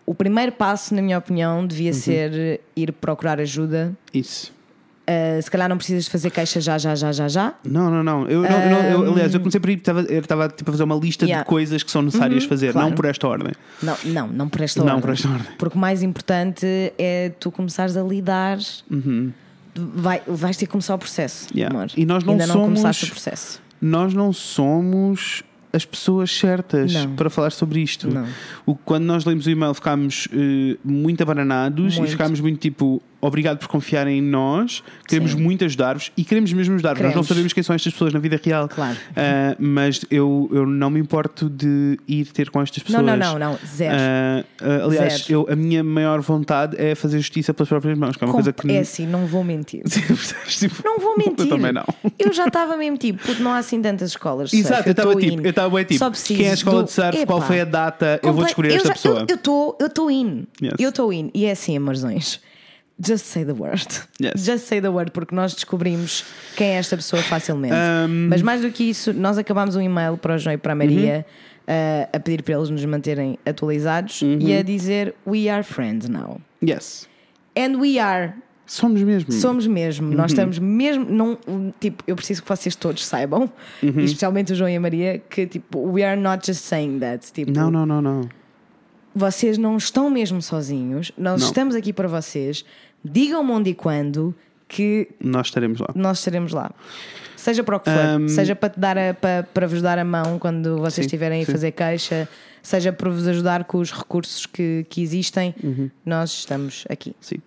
o primeiro passo, na minha opinião, Uhum. devia ser ir procurar ajuda Isso. Uh, se calhar não precisas de fazer queixa já, já, já, já, já. Não, não, não. Eu, não, eu não- eu- aliás, eu comecei por aí, estava, eu estava tipo, a fazer uma lista Yeah. de coisas que são necessárias fazer, claro. não por esta ordem. Não, não, não por esta Não ordem. por esta ordem. Porque o mais importante é tu começares a lidar. Vai, vais ter que começar o processo, Uhum. Yeah. amor. E nós não Ainda não somos- começaste o processo. Nós não somos as pessoas certas Não. para falar sobre isto. Não. O, quando nós lemos o e-mail, ficámos eh, muito abananados Muito. e ficámos muito tipo. Obrigado por confiarem em nós, queremos Sim. muito ajudar-vos e queremos mesmo ajudar-vos. Nós não sabemos quem são estas pessoas na vida real, Claro. Ah, mas eu, eu não me importo de ir ter com estas Não, pessoas. não, não, não. Zero. Ah, ah, aliás, Zero. eu, a minha maior vontade é fazer justiça pelas próprias mãos, que é uma coisa que. É assim, não vou mentir. Tipo, Não vou mentir. Eu também não. Eu já estava mesmo tipo, porque não há assim tantas escolas. Exato, eu estava tipo, in. eu estava tipo, Só quem é a escola do- de surf, qual Epá. foi a data, eu vou Comple- descobrir esta já- pessoa. Eu estou eu estou in. Yes. Eu estou in. E é assim, amorzões. Just say the word. Yes. Just say the word, porque nós descobrimos quem é esta pessoa facilmente. Um, Mas mais do que isso, nós acabámos um e-mail para o João e para a Maria Uhum. uh, a pedir para eles nos manterem atualizados e a dizer We are friends now. Yes. And we are. Somos mesmo. Somos mesmo, Uhum. nós estamos mesmo. Não, tipo, eu preciso que vocês todos saibam, Uhum. especialmente o João e a Maria, que tipo, we are not just saying that. Tipo, Não, não, não, não. vocês não estão mesmo sozinhos, nós Não. estamos aqui para vocês. Digam-me onde e quando que Nós estaremos lá. nós estaremos lá. Seja para o que for, Um, seja para, te dar a- para, para vos dar a mão quando vocês Sim, estiverem a fazer queixa, seja para vos ajudar com os recursos que, que existem, Uhum. nós estamos aqui. Sim.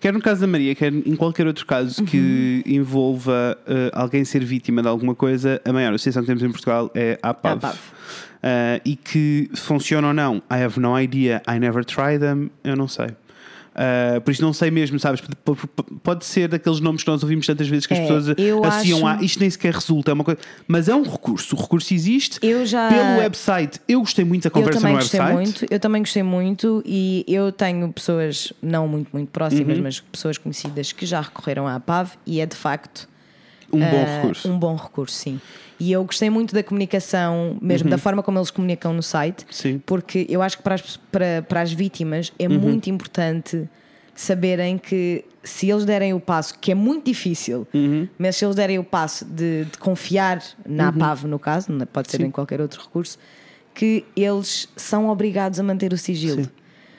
Quer no caso da Maria, quer em qualquer outro caso que Uhum. envolva eh, alguém ser vítima de alguma coisa, a maior associação que temos em Portugal é a APAV. APAV. Eh, e que funciona ou não, I have no idea, I never tried them, eu não sei. Eh, por isso não sei mesmo, sabes? Pode ser daqueles nomes que nós ouvimos tantas vezes que as É, pessoas eu associam acho- a isto nem sequer resulta, é uma coisa. Mas é um recurso, o recurso existe Eu já- pelo website. Eu gostei muito da Eu conversa também no gostei website. muito, eu também gostei muito e eu tenho pessoas não muito, muito próximas, Uhum. mas pessoas conhecidas que já recorreram à PAV e é de facto Um bom ah, recurso. Um bom recurso, sim. E eu gostei muito da comunicação, mesmo da forma como eles comunicam no site, Uhum. Sim. porque eu acho que para as, para, para as vítimas é Uhum. muito importante saberem que se eles derem o passo, que é muito difícil, Uhum. mas se eles derem o passo de, de confiar na APAV, no caso, não- pode ser Sim. em qualquer outro recurso, que eles são obrigados a manter o sigilo. Sim.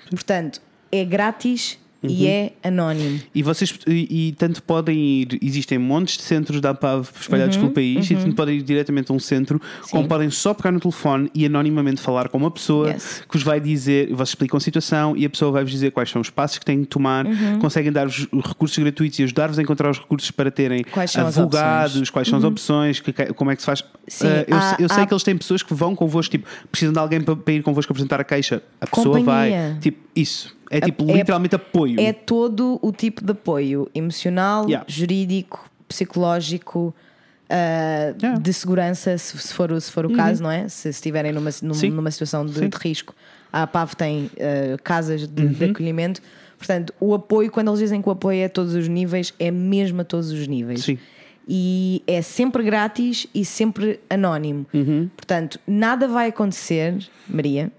Portanto, é grátis Uhum. e é anónimo. E vocês e, e tanto podem ir, existem montes de centros da APAV espalhados pelo país, e tanto podem ir diretamente a um centro, como podem só pegar no telefone e anonimamente falar com uma pessoa Yes. que vos vai dizer, vocês explicam a situação e a pessoa vai-vos dizer quais são os passos que têm de tomar, conseguem dar-vos recursos gratuitos e ajudar-vos a encontrar os recursos para terem Quais advogados, opções. quais são as opções, que- como é que se faz. Sim, Ah, eu, há- eu sei há- que eles têm pessoas que vão convosco, tipo, precisam de alguém para, para ir convosco apresentar a queixa, a pessoa Companhia. vai, tipo, isso. É tipo é- literalmente apoio. É todo o tipo de apoio emocional, Yeah. jurídico, psicológico, ah, Yeah. de segurança, se, se for, o- se for o caso, não é? Se estiverem numa, num- Sim. numa situação de, de risco. A APAV tem ah, casas de, de acolhimento. Portanto, o apoio, quando eles dizem que o apoio é a todos os níveis, é mesmo a todos os níveis. Sim. E é sempre grátis e sempre anónimo. Portanto, nada vai acontecer, Maria,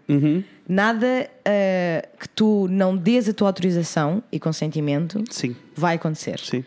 nada ah, que tu não dês a tua autorização e consentimento Sim, vai acontecer. sim.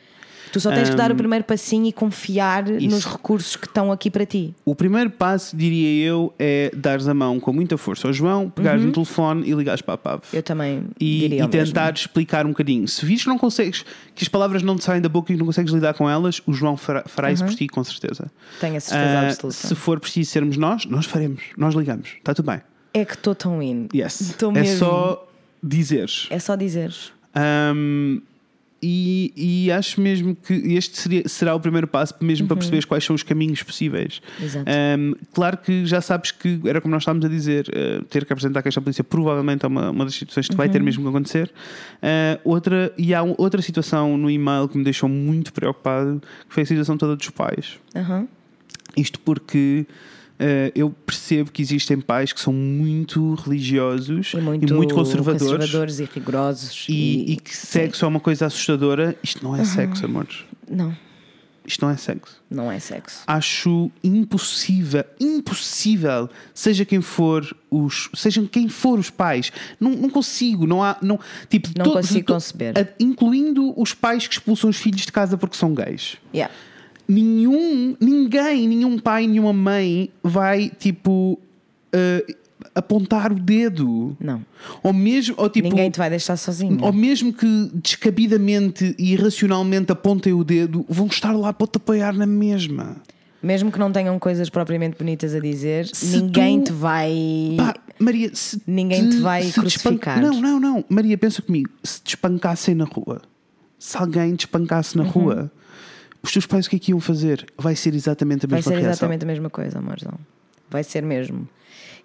Tu só tens que dar o primeiro passinho e confiar nos isso. recursos que estão aqui para ti. O primeiro passo, diria eu, é dares a mão com muita força ao João, pegares no telefone e ligares para a PAV. Eu também E, diria e tentar explicar um bocadinho. Se vires que não consegues, que as palavras não te saem da boca e não consegues lidar com elas, o João fará, fará isso por ti, com certeza. Tenho a certeza Ah, absoluta. se for preciso sermos nós, nós faremos. Nós ligamos. Está tudo bem. É que estou tão in. Yes. Estou é mesmo. só dizeres. É só dizeres. Um, e, e acho mesmo que este seria- será o primeiro passo, mesmo para perceberes quais são os caminhos possíveis. Uhum. Exato. Um, claro que já sabes que, era como nós estávamos a dizer, uh, ter que apresentar a queixa à polícia provavelmente é uma, uma das situações que vai Uhum. ter mesmo que acontecer. Uh, outra, e há um- outra situação no e-mail que me deixou muito preocupado, que foi a situação toda dos pais. Aham. Isto porque. Uh, eu percebo que existem pais que são muito religiosos E muito, conservadores e rigorosos. e, e que sexo é uma coisa assustadora. Isto não é sexo, amores. Não. Isto não é sexo. Não é sexo. Acho impossível, impossível, seja quem for os, sejam quem for os pais, não, não consigo, não há, não, tipo, Não consigo conceber. a- incluindo os pais que expulsam os filhos de casa porque são gays. Yeah. Nenhum, ninguém, nenhum pai, nenhuma mãe vai tipo eh, apontar o dedo. Não. Ou mesmo, ou tipo, Ninguém te vai deixar sozinho. ou mesmo que descabidamente e irracionalmente apontem o dedo, vão estar lá para te apoiar na mesma. Mesmo que não tenham coisas propriamente bonitas a dizer, Se ninguém tu- te vai. Pá, Maria, se Ninguém te vai se crucificar. Não, não, não. Maria, pensa comigo. Se te espancassem na rua, se alguém te espancasse na Uhum. rua, os teus pais o que é que iam fazer? Vai ser exatamente a Vai mesma ser reação. exatamente a mesma coisa, amorzão. Vai ser mesmo.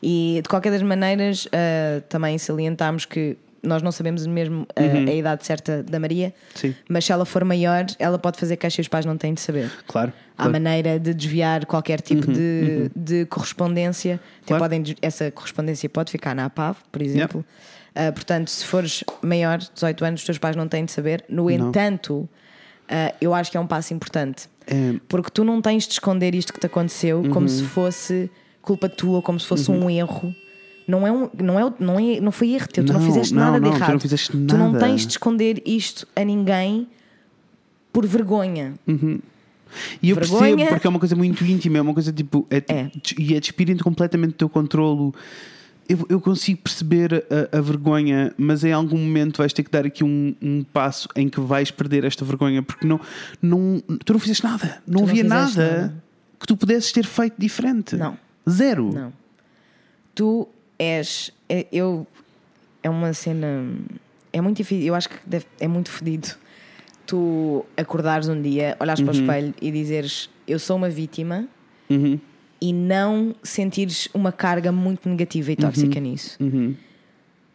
E de qualquer das maneiras, ah, também salientámos que nós não sabemos mesmo ah, a idade certa da Maria, Uhum. Sim. mas se ela for maior, ela pode fazer queixa e os pais não têm de saber. Claro. Há claro. maneira de desviar qualquer tipo de, de correspondência. Até Uhum, Claro. podem, essa correspondência pode ficar na APAV, por exemplo. Ah, portanto, se fores maior, 18 anos, os teus pais não têm de saber. No entanto, ah, eu acho que é um passo importante. É, Porque tu não tens de esconder isto que te aconteceu como se fosse culpa tua, como se fosse um erro. Não é, um, não, é, não, é, não foi erro teu, tu não Não, fizeste não, nada não, de tu não errado. fizeste Tu não nada. tens de esconder isto a ninguém por vergonha. E eu Vergonha. percebo, porque é uma coisa muito íntima, é uma coisa tipo. É, É. E é despirem-te completamente do teu controlo. Eu, eu consigo perceber a, a vergonha, mas em algum momento vais ter que dar aqui um, um passo em que vais perder esta vergonha, porque não, não, tu não fizeste nada. Não não havia fizeste nada, nada. que tu pudesses ter feito diferente. Não. Zero. Não. Tu és. é- Eu. É uma cena. É muito difícil. Eu acho que deve- é muito fedido. Tu acordares um dia, olhares para o espelho e dizeres: Eu sou uma vítima Uhum, e não sentires uma carga muito negativa e tóxica nisso. uhum.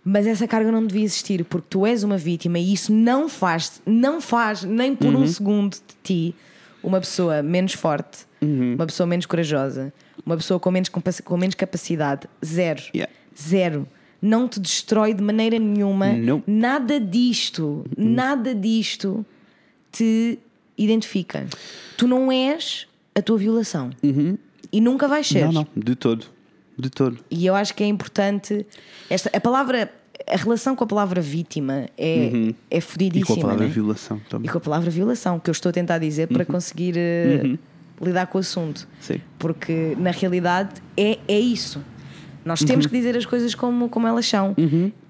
Mas essa carga não devia existir porque tu és uma vítima e isso não faz, não faz nem por Uhum. um segundo de ti uma pessoa menos forte, Uhum. uma pessoa menos corajosa, uma pessoa com menos, com menos capacidade. Zero. Yeah. Zero. Não te destrói de maneira nenhuma. Não. Nada disto, Uhum. nada disto te identifica. Tu não és a tua violação. E nunca vais ser. Uhum. Não, não, de todo. De todo. E eu acho que é importante. Esta, a palavra. A relação com a palavra vítima é, é E fodidíssima. com a palavra né? violação E também. com a palavra violação, que eu estou a tentar dizer para conseguir eh, lidar com o assunto. Sim. Porque na realidade é, é isso. Nós temos Uhum. que dizer as coisas como, como elas são.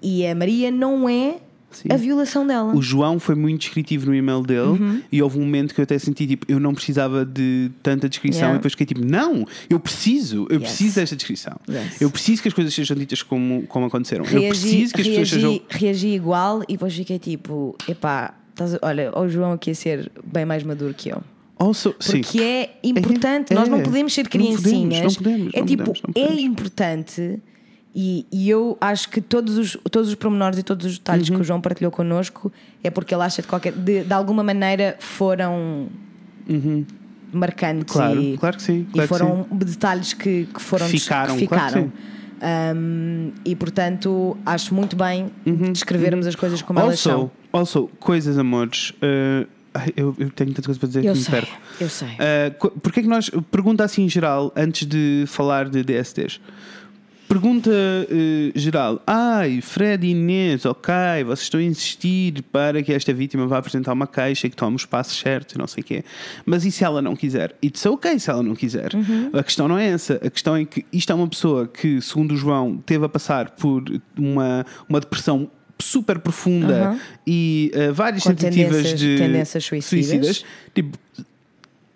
E a Maria não é Sim. a violação dela. O João foi muito descritivo no e-mail dele Uhum. e houve um momento que eu até senti tipo, eu não precisava de tanta descrição Yeah. e depois fiquei tipo, não, eu preciso, eu Yes. preciso desta descrição. Yes. Eu preciso que as coisas sejam ditas como, como aconteceram. eu reagi, preciso que as pessoas reagi, sejam. reagi igual e depois fiquei tipo: epá, estás olha, o João aqui a ser bem mais maduro que eu. Also, sim. Porque é importante, É, nós não é. podemos ser Não podemos, criancinhas. não podemos, é não tipo, podemos, é podemos. importante e, e eu acho que todos os, todos os pormenores e todos os detalhes Uhum. que o João partilhou connosco é porque ele acha de qualquer de, de alguma maneira foram marcantes Uhum. Claro, e, claro que sim, e claro que foram detalhes que, que foram Ficaram, que claro que ficaram. Um, e portanto acho muito bem descrevermos as coisas como elas são. Uhum, Also, also, coisas, amores. uh, eu, eu tenho tanta coisa para dizer Eu que me sei, perco. eu sei. Uh, Porquê é que nós. Pergunta assim em geral, antes de falar de DSTs. Pergunta uh, geral. Ai, Fred e Inês, ok, vocês estão a insistir para que esta vítima vá apresentar uma queixa e que tome os passos certos e não sei o quê. Mas e se ela não quiser? It's ok se ela não quiser. A questão não é essa. A questão é que isto é uma pessoa que, segundo o João, teve a passar por uma, uma depressão super profunda Uhum. e uh, várias Com tentativas tendências- de tendências suicidas. Tipo,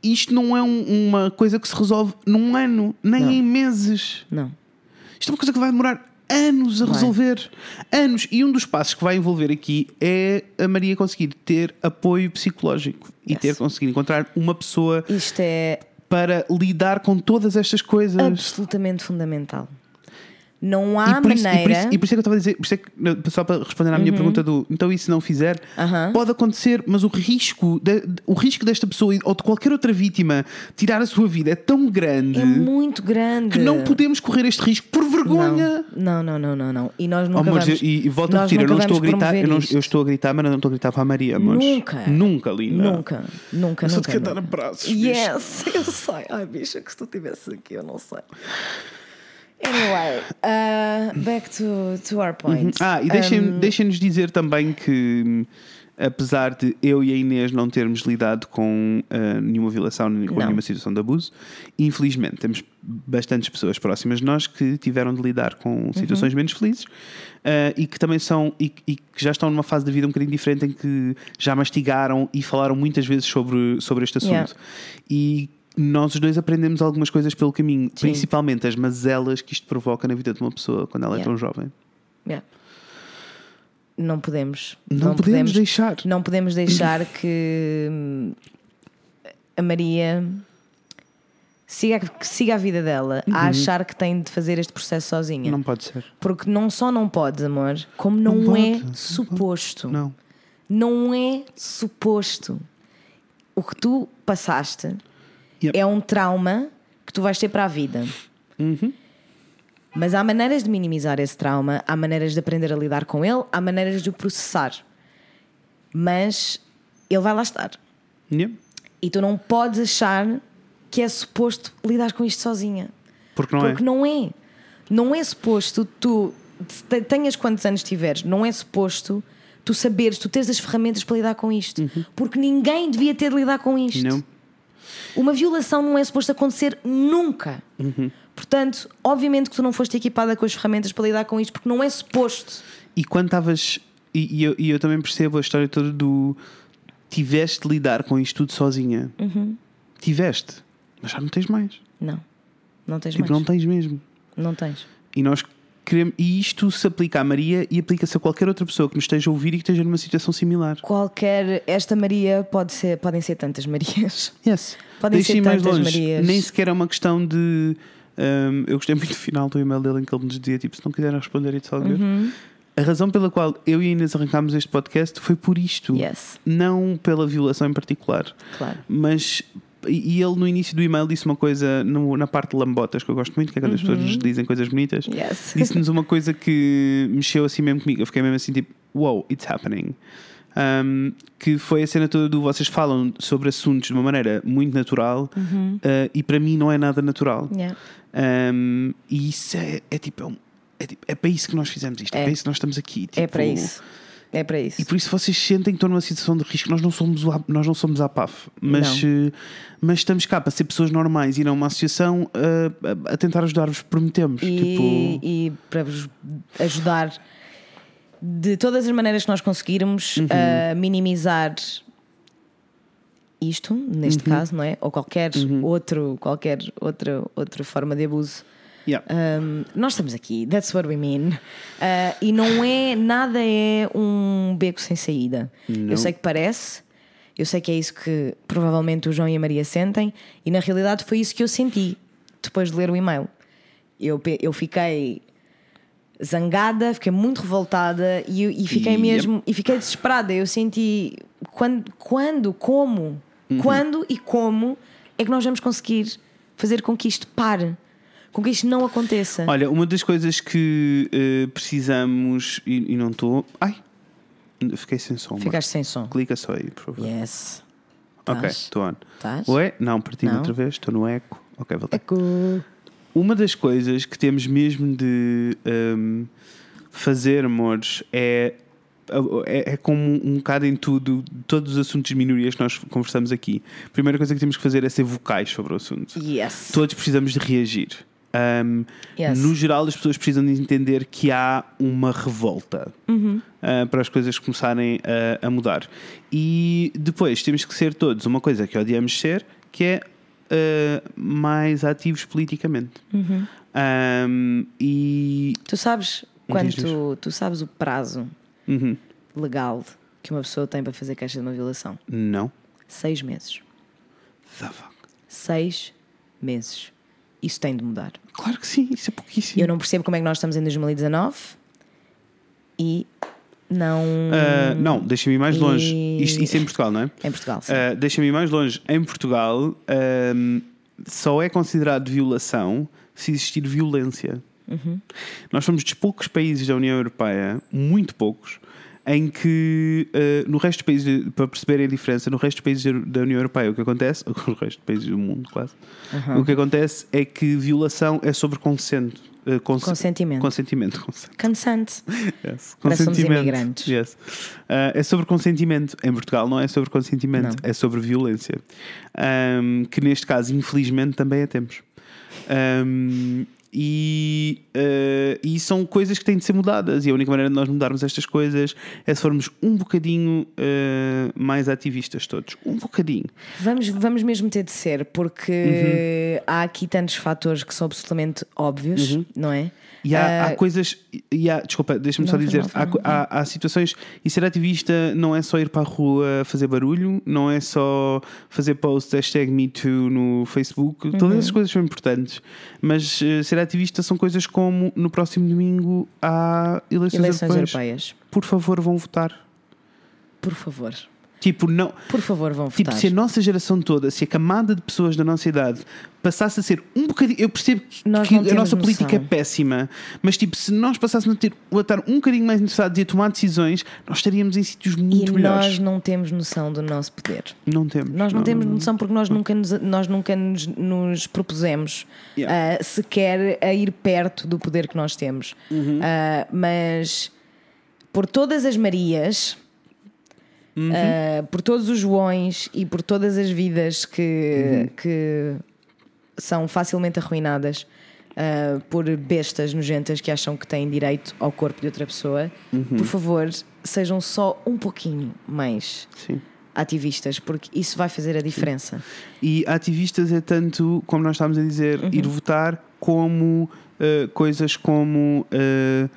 isto não é um- uma coisa que se resolve num ano, nem Não. em meses. Não. Isto é uma coisa que vai demorar anos a Vai. resolver. Anos. E um dos passos que vai envolver aqui é a Maria conseguir ter apoio psicológico e Yes. ter conseguir encontrar uma pessoa Isto é para lidar com todas estas coisas. absolutamente fundamental. Não há e, isso, e, por maneira. isso, e por isso é que eu estava a dizer, por isso é que, só para responder à minha pergunta do então e se não fizer, Aham. pode acontecer, mas o risco, de- o risco desta pessoa ou de qualquer outra vítima tirar a sua vida é tão grande É muito grande. que não podemos correr este risco por vergonha! Não, não, não, não, não. E nós Oh, nunca amores, vamos... e, e volto a repetir, eu não estou a gritar, eu, não, eu estou a gritar, mas não estou a gritar para a Maria, amores. Nunca. Nunca, linda. Nunca, nunca, Eu só te nunca. quero dar nunca. abraços. bicho. Yes, eu sei. Ai, bicha, que se tu estivesse aqui, eu não sei. Anyway, uh, back to, to our point. Ah, e deixem- Um, deixem-nos dizer também que, apesar de eu e a Inês não termos lidado com ah, nenhuma violação nem com Não. nenhuma situação de abuso, infelizmente temos bastantes pessoas próximas de nós que tiveram de lidar Uhum. com situações menos felizes ah, e que também são e, e que já estão numa fase da vida um bocadinho diferente em que já mastigaram e falaram muitas vezes sobre, sobre este assunto. Yeah. E nós os dois aprendemos algumas coisas pelo caminho, Sim. principalmente as mazelas que isto provoca na vida de uma pessoa quando ela é Yeah. tão jovem. yeah. Não podemos. Não, podemos, deixar. Não podemos deixar que hum, a Maria siga, que siga a vida dela a achar que tem de fazer este processo sozinha. Uhum. Não pode ser. Porque não só não podes, amor, como não, Não é pode, não suposto. Não. Não é suposto. O que tu passaste Yep. é um trauma que tu vais ter para a vida. Uhum. Mas há maneiras de minimizar esse trauma, há maneiras de aprender a lidar com ele, há maneiras de o processar. Mas ele vai lá estar. Yeah. E tu não podes achar que é suposto lidar com isto sozinha. Porque não Porque é. não é. Não é suposto tu te- tenhas quantos anos tiveres, não é suposto tu saberes, tu teres as ferramentas para lidar com isto. Porque ninguém devia ter de lidar com isto. Uhum. Não. Uma violação não é suposto acontecer nunca. Uhum. Portanto, obviamente que tu não foste equipada com as ferramentas para lidar com isto, porque não é suposto. E quando estavas. E, e eu, e eu também percebo a história toda do. Tiveste de lidar com isto tudo sozinha. Uhum. Tiveste. Mas já não tens mais. Não. Não tens Tipo, mais. não tens mesmo. Não tens. E nós queremos. E isto se aplica à Maria e aplica-se a qualquer outra pessoa que nos esteja a ouvir e que esteja numa situação similar. Qualquer. Esta Maria pode ser, podem ser tantas Marias. Yes. Podem Deixa ser mais tantas longe. Marias. Nem sequer é uma questão de. hum, eu gostei muito do final do e-mail dele em que ele nos dizia: tipo, se não quiserem responder, it's all good. Uhum. A razão pela qual eu e a Inês arrancámos este podcast foi por isto. Yes, Não pela violação em particular. claro. Mas. E ele no início do e-mail disse uma coisa no- na parte de lambotas que eu gosto muito, que é quando as pessoas nos dizem coisas bonitas. Uhum. Yes. Disse-nos uma coisa que mexeu assim mesmo comigo. Eu fiquei mesmo assim tipo, wow, it's happening. Um, que foi a cena toda do vocês falam sobre assuntos de uma maneira muito natural Uhum. uh, e para mim não é nada natural. Yeah. Um, e isso é, é tipo, é, é tipo, é para isso que nós fizemos isto, é, É. para isso que nós estamos aqui. É tipo, para isso. É para isso. E por isso vocês sentem que estão numa situação de risco. Nós não somos, o, nós não somos a PAF, mas, eh, mas estamos cá para ser pessoas normais e não uma associação uh, a, a tentar ajudar-vos, prometemos. e, Tipo, e para vos ajudar de todas as maneiras que nós conseguirmos Uhum. a minimizar isto, neste Uhum. caso, não é? Ou qualquer outro, qualquer outra, outra forma de abuso. Yeah. Um, nós estamos aqui, that's what we mean. Uh, e não é, nada é um beco sem saída. Não. Eu sei que parece, eu sei que é isso que provavelmente o João e a Maria sentem, e na realidade foi isso que eu senti depois de ler o e-mail. Eu, eu fiquei zangada, fiquei muito revoltada e, e fiquei Yep. mesmo, e fiquei desesperada. Eu senti quando, quando como, Uhum. quando e como é que nós vamos conseguir fazer com que isto pare, com que isto não aconteça. Olha, uma das coisas que eh, precisamos e, e não estou. Ai, fiquei sem som. Ficaste sem som. Clica só aí, por favor. Yes. Ok, Tás? estou on. Estás? Ué? Não, parti-me Não. outra vez, estou no eco. Ok, voltei. Eco. Uma das coisas que temos mesmo de hum, fazer, amores, é, é, é como um bocado em tudo, todos os assuntos de minorias que nós conversamos aqui. A primeira coisa que temos que fazer é ser vocais sobre o assunto. Yes. Todos precisamos de reagir. Hum, Yes. No geral, as pessoas precisam de entender que há uma revolta Uhum. uh, para as coisas começarem a, a mudar. E depois temos que ser todos uma coisa que odiamos ser, que é uh, mais ativos politicamente. Uhum. Um, e. Tu sabes quanto tu sabes o prazo Uhum. legal que uma pessoa tem para fazer queixa de uma violação? Não. Seis meses. The fuck. Seis meses. Isso tem de mudar. Claro que sim, isso é pouquíssimo. Eu não percebo como é que nós estamos em 2019 e não. Uh, não, deixa-me ir mais E- longe. Isto, isso é em Portugal, não é? Em Portugal, sim. Uh, deixa-me ir mais longe. Em Portugal, um, só é considerado violação se existir violência. Nós somos dos poucos países da União Europeia, muito poucos, em que eh, no resto dos países, para perceberem a diferença, no resto dos países da- União Europeia, o que acontece, no resto dos países do mundo, quase, o que acontece é que violação é sobre consento. eh, cons- Consentimento. Consentimento. consent- Consent. Yes. Consentimento. imigrantes. Yes. Ah, é sobre consentimento. Em Portugal não é sobre consentimento, Não. é sobre violência. Ahm, que neste caso, infelizmente, também a temos. Ahm, e, ah, e são coisas que têm de ser mudadas. E a única maneira de nós mudarmos estas coisas é se formos um bocadinho ah, mais ativistas todos. Um bocadinho. Vamos, vamos mesmo ter de ser, porque há aqui tantos fatores que são absolutamente óbvios, não é? E há, há Ah, coisas. E há, desculpa, deixa-me só dizer: mal, há, há, há situações. E ser ativista não é só ir para a rua fazer barulho, não é só fazer posts hashtag MeToo no Facebook. Uhum. Todas essas coisas são importantes. Mas eh, ser ativista são coisas como no próximo domingo há eleições, eleições europeias. europeias. Por favor, vão votar. Por favor. Tipo, não. Por favor, vão Tipo, votar. se a nossa geração toda, se a camada de pessoas da nossa idade passasse a ser um bocadinho. Eu percebo que, Nós que não a nossa política é noção. péssima, mas tipo, se nós passássemos a, ter, a estar um bocadinho mais interessados e a tomar decisões, nós estaríamos em sítios E muito melhores. nós não temos noção do nosso poder. Não temos. Nós não, temos noção porque nós nunca nos, nós nunca nos, nos propusemos Yeah. ah, sequer a ir perto do poder que nós temos. Uhum. Ah, mas por todas as Marias, Uhum. ah, por todos os Joões e por todas as vidas que, Uhum. que são facilmente arruinadas. ah, por bestas nojentas que acham que têm direito ao corpo de outra pessoa, Uhum. por favor, sejam só um pouquinho mais Sim. ativistas, porque isso vai fazer a diferença. E ativistas é tanto, como nós estávamos a dizer, Uhum. ir votar, como uh, coisas como uh,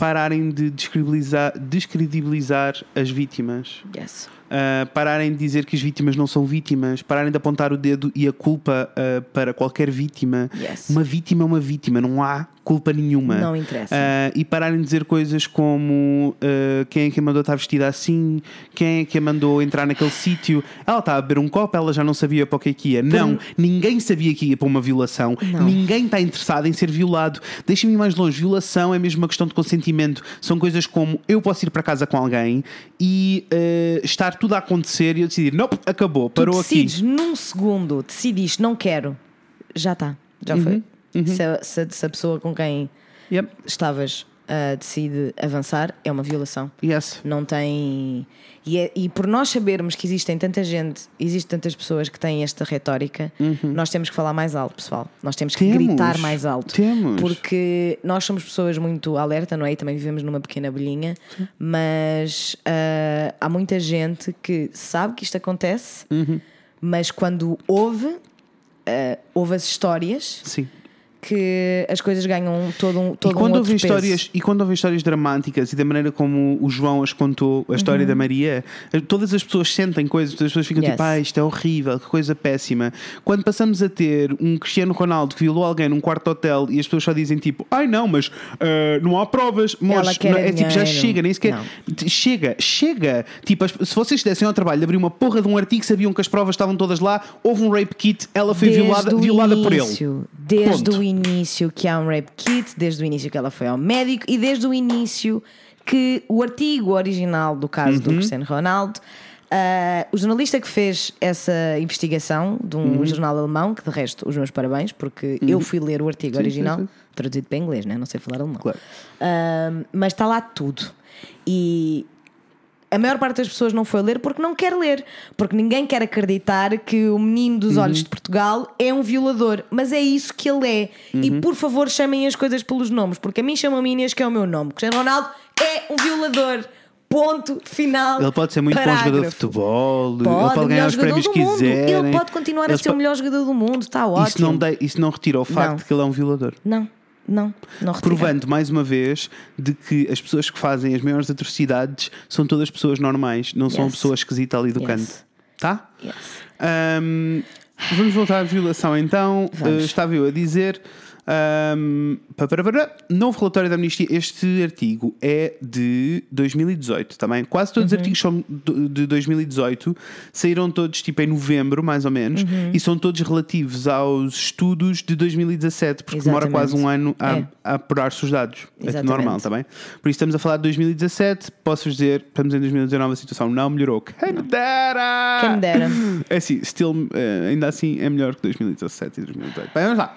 pararem de descredibilizar, descredibilizar as vítimas. Yes. Uh, pararem de dizer que as vítimas não são vítimas, pararem de apontar o dedo e a culpa uh, para qualquer vítima. Yes. Uma vítima é uma vítima, não há culpa nenhuma. Não interessa. Uh, e pararem de dizer coisas como quem é que a mandou estar vestida assim, quem é que a mandou entrar naquele sítio. Ela está a beber um copo, ela já não sabia para o que é que ia. Não, ninguém sabia que ia para uma violação. Não. Ninguém está interessado em ser violado. Deixa-me ir mais longe. Violação é mesmo uma questão de consentimento. São coisas como eu posso ir para casa com alguém e estar tudo a acontecer e eu decidir, não, acabou, tu parou aqui. decides num segundo, decidiste, não quero, já está, já Uhum, foi. Se, a, se a- se a pessoa com quem Yep. estavas a decide avançar, é uma violação. Yes. Não tem. E, é- e por nós sabermos que existem tanta gente, existem tantas pessoas que têm esta retórica, nós temos que falar mais alto, pessoal. Nós temos que Uhum. Temos. gritar mais alto. Temos. Porque nós somos pessoas muito alerta, não é? E também vivemos numa pequena bolhinha, mas ah, há muita gente que sabe que isto acontece, Uhum. mas quando ouve, ah, ouve as histórias Sim. Que as coisas ganham todo um, todo e quando um houve peso. histórias e quando houve histórias dramáticas e da maneira como o João as contou a história da Maria todas as pessoas sentem coisas todas as pessoas ficam Yes. tipo ah isto é horrível que coisa péssima quando passamos a ter um Cristiano Ronaldo que violou alguém num quarto de hotel e as pessoas só dizem tipo ai não mas eh, não há provas mas não- é é tipo já chega nem sequer Não. chega chega tipo as- se vocês dessem ao trabalho de abrir uma porra de um artigo sabiam que as provas estavam todas lá houve um rape kit ela foi Desde violada, violada por ele início, Desde Ponto. o início que há um rape kit, desde o início que ela foi ao médico e desde o início que o artigo original do caso Uhum. do Cristiano Ronaldo. ah, o jornalista que fez essa investigação de um Uhum. jornal alemão, que de resto, os meus parabéns, porque eu fui ler o artigo Sim, original, sim, sim. traduzido para inglês, né? não sei falar alemão. Claro. Ah, mas está lá tudo. E a maior parte das pessoas não foi ler porque não quer ler, porque ninguém quer acreditar que o menino dos Uhum. olhos de Portugal é um violador, mas é isso que ele é. E Uhum. por favor, chamem as coisas pelos nomes, porque a mim chamam-me Inês, que é o meu nome. Cristiano Ronaldo é um violador. Ponto final. Ele pode ser muito bom jogador de Parágrafo. futebol, ele Pode, pode o ganhar melhor os jogador prémios do que mundo. quiserem. Ele pode continuar a Eles ser o po- melhor jogador do mundo, está ótimo. Isso não, de- isso não retira o facto Não. de que ele é um violador. Não, não, não. Provando mais uma vez de que as pessoas que fazem as maiores atrocidades são todas pessoas normais, não são Yes. pessoas esquisitas ali do Yes. canto. Tá? Yes. Ahm, vamos voltar à violação então. Vamos. Uh, estava eu a dizer. Pá. novo relatório da Amnistia. Este artigo é de 2018 também. Quase todos os artigos são de 2018. Saíram todos tipo em novembro, mais ou menos. E são todos relativos aos estudos de 2017, porque demora Exatamente. quase um ano a, É. a apurar-se os dados. É Exatamente. normal, está bem? Por isso estamos a falar de 2017. Posso-vos dizer, estamos em 2019, a situação não melhorou. Quem me dera! Quem me dera. É assim, still, eh, ainda assim é melhor que 2017 e 2018. Bem, vamos lá.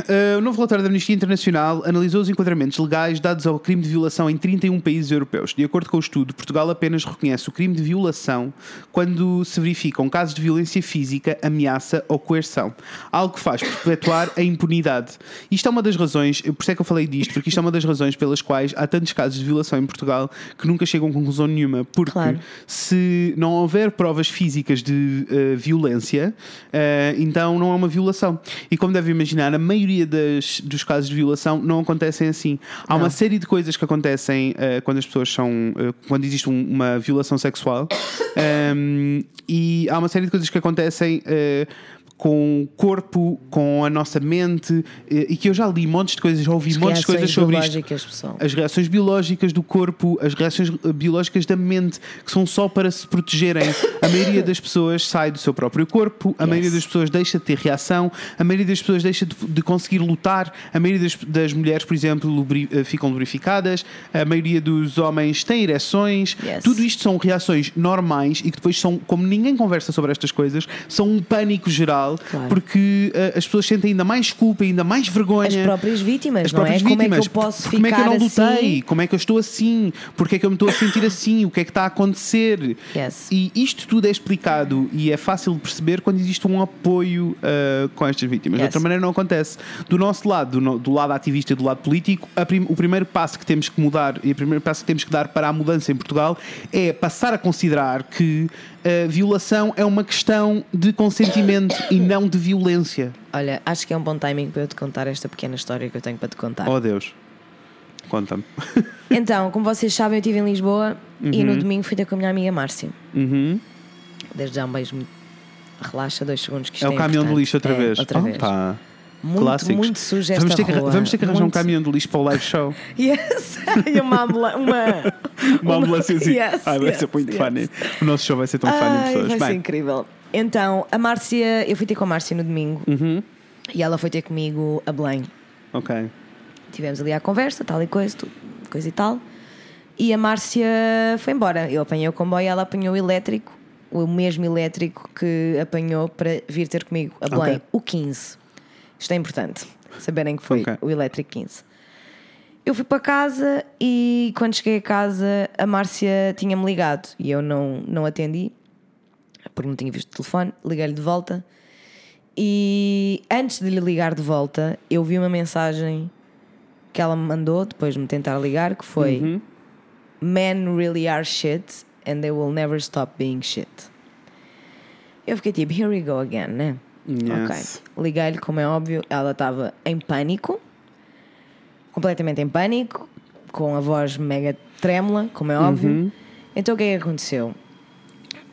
Uh, o novo relatório da Amnistia Internacional analisou os enquadramentos legais dados ao crime de violação em 31 países europeus. De acordo com o estudo, Portugal apenas reconhece o crime de violação quando se verificam casos de violência física, ameaça ou coerção, algo que faz perpetuar a impunidade. Isto é uma das razões, por isso é que eu falei disto, porque isto é uma das razões pelas quais há tantos casos de violação em Portugal que nunca chegam a conclusão nenhuma, porque Claro. se não houver provas físicas de eh, violência, eh, então não é uma violação. E como deve imaginar, a maioria das, dos casos de violação não acontecem assim. Há uma série de coisas que acontecem eh, quando as pessoas são. eh, quando existe um- uma violação sexual. Ehm, e há uma série de coisas que acontecem. eh, com o corpo, com a nossa mente, eh, e que eu já li montes de coisas, já ouvi montes de coisas sobre isto pessoal. as reações biológicas do corpo, as reações eh, biológicas da mente, que são só para se protegerem. A maioria das pessoas sai do seu próprio corpo, a Yes. maioria das pessoas deixa de ter reação, a maioria das pessoas deixa de, de conseguir lutar, a maioria das, das mulheres, por exemplo, lubri- eh, ficam lubrificadas, a maioria dos homens tem ereções. Yes. Tudo isto são reações normais e que depois são, como ninguém conversa sobre estas coisas, são um pânico geral, Claro. porque eh, as pessoas sentem ainda mais culpa, ainda mais vergonha As próprias vítimas, as não é? próprias Como é vítimas. que eu posso Como é que eu ficar não lutei? assim? Como é que eu estou assim? Porque é que eu me estou a sentir assim? O que é que está a acontecer? Yes. E isto tudo é explicado e é fácil de perceber quando existe um apoio ah, com estas vítimas. De Yes. outra maneira não acontece. Do nosso lado, do, no- do lado ativista e do lado político, prim- o primeiro passo que temos que mudar e o primeiro passo que temos que dar para a mudança em Portugal é passar a considerar que a violação é uma questão de consentimento e não de violência. Olha, acho que é um bom timing para eu te contar esta pequena história que eu tenho para te contar. Oh Deus. Conta-me. Então, como vocês sabem, eu estive em Lisboa e no domingo fui ter com a minha amiga Márcia. Uhum. Desde já um beijo muito. Relaxa dois segundos que isto É é o caminhão de lixo outra É, vez. Outra vez. Opa. Muito, Clássicos. muito suja vamos ter que, vamos ter que arranjar um Muito- caminhão de lixo para o live show. Yes! e uma, ambula- uma, Uma ambulância assim. Yes, Ai, vai yes, ser muito yes. funny. O nosso show vai ser tão funny, Ai, pessoas. vai ser Bem, incrível. Então, a Márcia, eu fui ter com a Márcia no domingo Uhum. e ela foi ter comigo a Belém. ok. Tivemos ali a conversa, tal e coisa, tudo, coisa e tal. E a Márcia foi embora. Eu apanhei o comboio, ela apanhou o elétrico, o mesmo elétrico que apanhou para vir ter comigo a Belém, Ok. o 15. Isto é importante, saberem que foi Ok. o elétrico 15. Eu fui para casa e quando cheguei a casa a Márcia tinha-me ligado e eu não, não atendi porque não tinha visto o telefone, liguei-lhe de volta e antes de lhe ligar de volta eu vi uma mensagem que ela me mandou depois de me tentar ligar que foi Uhum. Men really are shit and they will never stop being shit. Eu fiquei tipo, here we go again, né? Yes. Ok. Liguei-lhe, como é óbvio, ela estava em pânico, completamente em pânico, com a voz mega trêmula, como é óbvio. Uhum. Então o que é que aconteceu?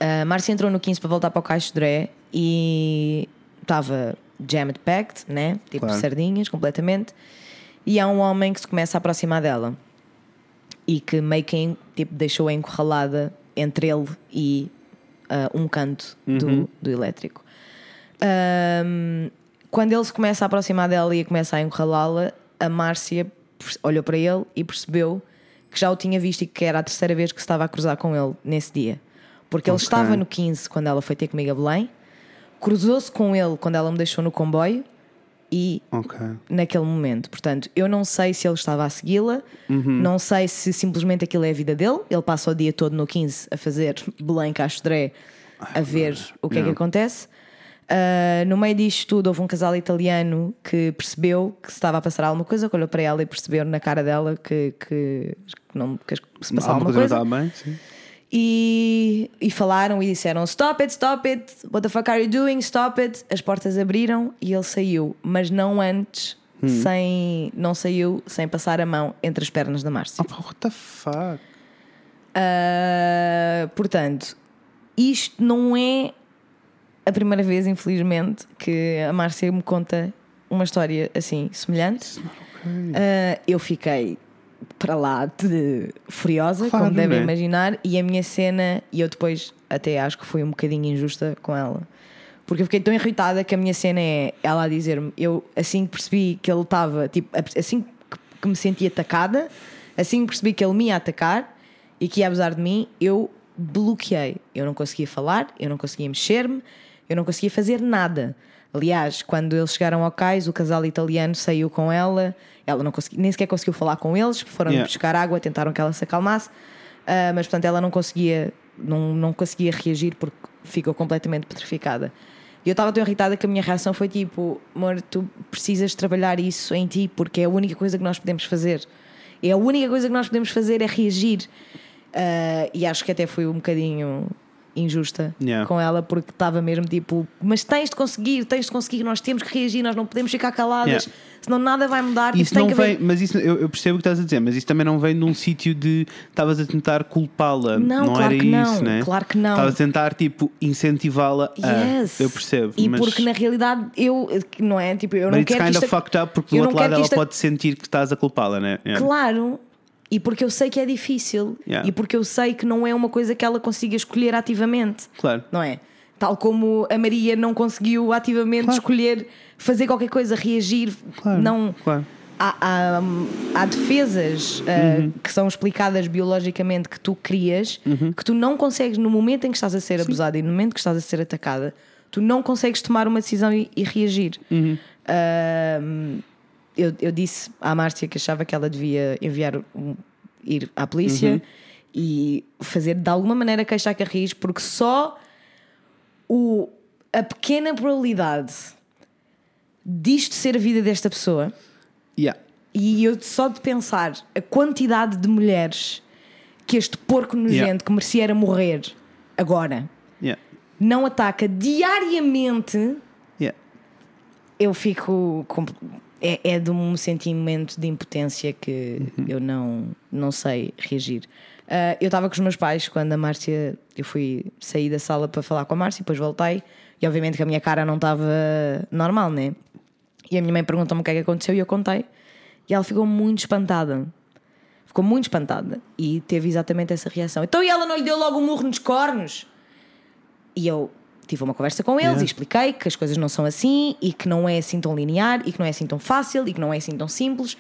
A Márcia entrou no 15 para voltar para o Caixo de Dré e estava jammed packed, né? Tipo Claro. sardinhas, completamente. E há um homem que se começa a aproximar dela e que meio que tipo, deixou-a encurralada entre ele e ah, um canto do, do elétrico. Ahm, quando ele se começa a aproximar dela e começa a encurralá-la, a Márcia olhou para ele e percebeu que já o tinha visto e que era a terceira vez que se estava a cruzar com ele nesse dia. Porque ele estava no 15 quando ela foi ter comigo a Belém, cruzou-se com ele quando ela me deixou no comboio e Ok. naquele momento. Portanto, eu não sei se ele estava a segui-la, Uhum. não sei se simplesmente aquilo é a vida dele. Ele passa o dia todo no 15 a fazer Belém Castro a ver o que é que acontece. Ah, no meio disto tudo, houve um casal italiano que percebeu que se estava a passar alguma coisa, que olhou para ela e percebeu na cara dela que, que, que não, que se passava Alguma coisa bem? Sim. E, e falaram e disseram: Stop it, stop it, what the fuck are you doing? Stop it. As portas abriram e ele saiu, mas não antes, sem, não saiu sem passar a mão entre as pernas da Márcia. Opa, what the fuck? Ah, portanto, isto não é a primeira vez, infelizmente, que a Márcia me conta uma história assim semelhante. Uh, eu fiquei para lá de furiosa, Claro, como devem né? imaginar, e a minha cena, e eu depois até acho que fui um bocadinho injusta com ela. Porque eu fiquei tão irritada que a minha cena é ela a dizer-me, eu assim que percebi que ele estava, tipo, assim que- que me senti atacada, assim que percebi que ele me ia atacar e que ia abusar de mim, eu bloqueei. Eu não conseguia falar, eu não conseguia mexer-me, eu não conseguia fazer nada. Aliás, quando eles chegaram ao cais, o casal italiano saiu com ela, ela não consegui- nem sequer conseguiu falar com eles, foram Yeah. buscar água, tentaram que ela se acalmasse, ah, mas portanto ela não conseguia, não, não conseguia reagir porque ficou completamente petrificada. E eu estava tão irritada que a minha reação foi tipo: amor, tu precisas trabalhar isso em ti porque é a única coisa que nós podemos fazer. É a única coisa que nós podemos fazer é reagir. Ah, e acho que até fui um bocadinho injusta Yeah. com ela porque estava mesmo tipo: mas tens de conseguir, tens de conseguir, nós temos que reagir, nós não podemos ficar caladas, Yeah. senão nada vai mudar. Isso tipo, tem não haver- vem, mas isso eu, eu percebo o que estás a dizer, mas isso também não vem num sítio de estavas a tentar culpá-la. Não, não claro era que não, isso, né? claro que não. Estavas a tentar tipo incentivá-la a. Yes. Eu percebo. E mas, porque na realidade eu, não é? Tipo, eu but não it's quero kind que of fucked up porque do outro lado ela isto- pode sentir que estás a culpá-la, né? Yeah. Claro, e porque eu sei que é difícil Yeah. e porque eu sei que não é uma coisa que ela consiga escolher ativamente, Claro. não é? Tal como a Maria não conseguiu ativamente Claro. escolher fazer qualquer coisa, reagir, Claro. não. Claro. Há, há, há defesas ah, Uhum. que são explicadas biologicamente que tu crias Uhum. que tu não consegues no momento em que estás a ser abusada e no momento que estás a ser atacada, tu não consegues tomar uma decisão e, e reagir. Uhum. Ah, eu, eu disse à Márcia que achava que ela devia enviar um- ir à polícia Uhum. e fazer de alguma maneira queixa a Carris, porque só o, a pequena probabilidade disto ser a vida desta pessoa Yeah. e eu só de pensar a quantidade de mulheres que este porco nojento Yeah. que merecia era morrer agora Yeah. não ataca diariamente, Yeah. eu fico. com- é, é de um sentimento de impotência que Uhum. eu não, não sei reagir. Ah, eu estava com os meus pais quando a Márcia. Eu fui sair da sala para falar com a Márcia, depois voltei e obviamente que a minha cara não estava normal, né? E a minha mãe perguntou-me o que é que aconteceu e eu contei. E ela ficou muito espantada. Ficou muito espantada e teve exatamente essa reação. Então e ela não lhe deu logo um murro nos cornos? E eu tive uma conversa com eles e expliquei que as coisas não são assim e que não é assim tão linear e que não é assim tão fácil e que não é assim tão simples.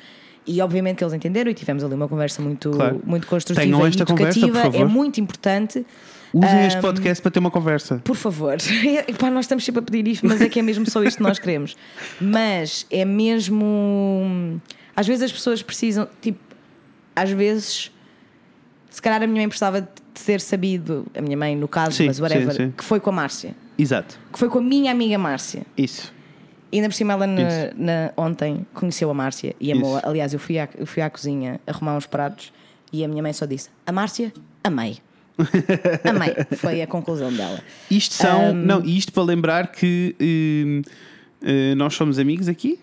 E obviamente que eles entenderam e tivemos ali uma conversa muito, Claro. muito construtiva Tenham e esta conversa, por educativa. é favor. muito importante. Usem este podcast para ter uma conversa. Por favor, Epá, nós estamos sempre a pedir isto, mas é que é mesmo só isto que nós queremos. Mas é mesmo. Às vezes as pessoas precisam, tipo, às vezes, se calhar a minha mãe precisava de ter sabido, a minha mãe no caso, Sim, mas whatever, sim, sim. que foi com a Márcia, Exato. que foi com a minha amiga Márcia. Isso. E ainda por cima ela na, na- ontem conheceu a Márcia e amou-a. Aliás, eu fui, à, eu fui à cozinha arrumar uns pratos e a minha mãe só disse: A Márcia, amei. amei. Foi a conclusão dela. Isto são. Não, isto para lembrar que hum, eh, nós somos amigos aqui,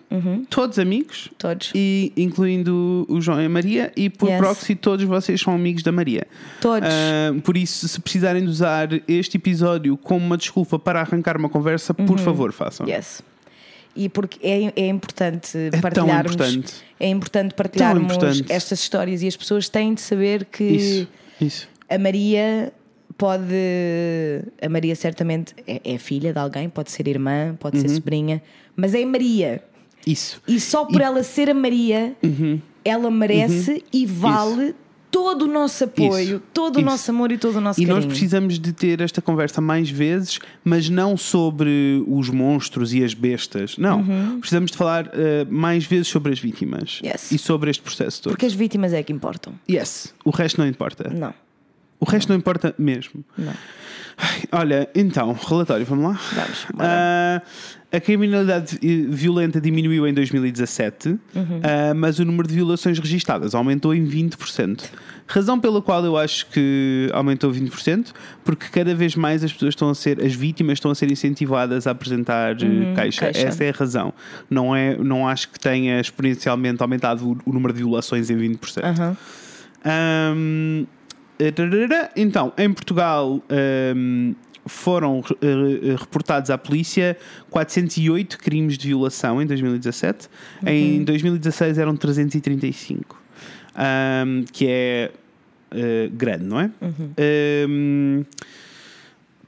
todos amigos, Todos. e incluindo o João e a Maria, e por Yes. proxy todos vocês são amigos da Maria. Todos. Ah, por isso, se precisarem de usar este episódio como uma desculpa para arrancar uma conversa, por favor, façam. Yes. E porque é, é importante tão partilharmos. importante. É importante partilharmos importante. estas histórias e as pessoas têm de saber que Isso, isso. a Maria pode. A Maria certamente é, é filha de alguém, pode ser irmã, pode Uhum. ser sobrinha, mas é Maria. Isso. E só por E- ela ser a Maria, ela merece e vale todo o nosso apoio, Isso. todo o Isso. nosso amor e todo o nosso E nós carinho. precisamos de ter esta conversa mais vezes, mas não sobre os monstros e as bestas. Não. Precisamos de falar eh, mais vezes sobre as vítimas Uhum. Yes. e sobre este processo todo. Porque as vítimas é que importam. Yes. O resto não importa. Não. O resto não importa mesmo. Não. Ai, Olha, então, relatório, vamos lá? Vamos. Ah, a criminalidade violenta diminuiu em 2017, Uhum. ah, mas o número de violações registadas aumentou em 20%. Razão pela qual eu acho que aumentou 20%, porque cada vez mais as pessoas estão a ser, as vítimas estão a ser incentivadas a apresentar eh, queixa. Uhum, queixa. Essa é a razão. Não, é, não acho que tenha exponencialmente aumentado o, o número de violações em 20%. Aham. Ahm, eh, tararara. Então, em Portugal ahm, foram eh, reportados à polícia 408 crimes de violação em 2017. Em 2016 eram 335. Ahm, que é eh, grande, não é? Ahm,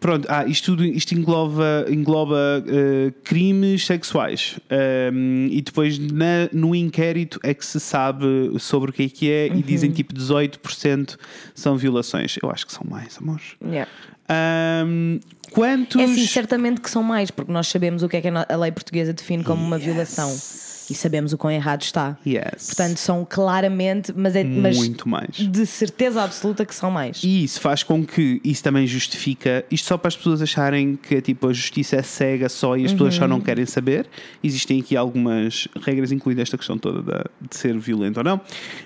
Pronto, ah, isto, tudo, isto engloba, engloba eh, crimes sexuais. Um, e depois na- no inquérito é que se sabe sobre o que é que é e dizem tipo 18% são violações. Eu acho que são mais, amores. Yeah. Um, quantos. É sim, certamente que são mais, porque nós sabemos o que é que a lei portuguesa define como uma violação e sabemos o quão errado está. Yes. Portanto, são claramente, mas, é, mas muito mais. de certeza absoluta que são mais. E isso faz com que isso também justifica, isto só para as pessoas acharem que tipo, a justiça é cega só e as pessoas só não querem saber. Existem aqui algumas regras, incluindo esta questão toda da- de ser violento ou não.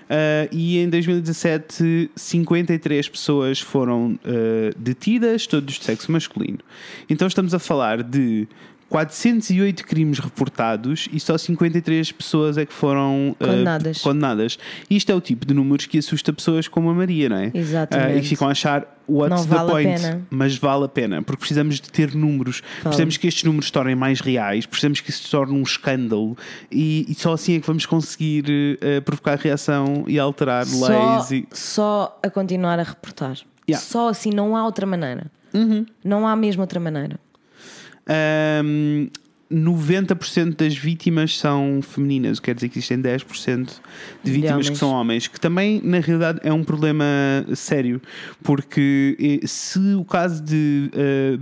Ah, e em 2017, 53 pessoas foram ah, detidas, todos de sexo masculino. Então estamos a falar de. 408 crimes reportados e só 53 pessoas é que foram ah, Condenadas. condenadas. Isto é o tipo de números que assusta pessoas como a Maria, não é? Exatamente. Ah, e que ficam a achar what's Não the vale a point? pena. Mas vale a pena, porque precisamos de ter números, precisamos que estes números se tornem mais reais, precisamos que isso se torne um escândalo e, e só assim é que vamos conseguir eh, provocar reação e alterar Só, leis. E... só a continuar a reportar. Yeah. Só assim, não há outra maneira. Não há mesmo outra maneira. Ahm, 90% das vítimas são femininas, o que quer dizer que existem 10% de vítimas homens. que são homens, que também na realidade é um problema sério, porque eh, se o caso de eh,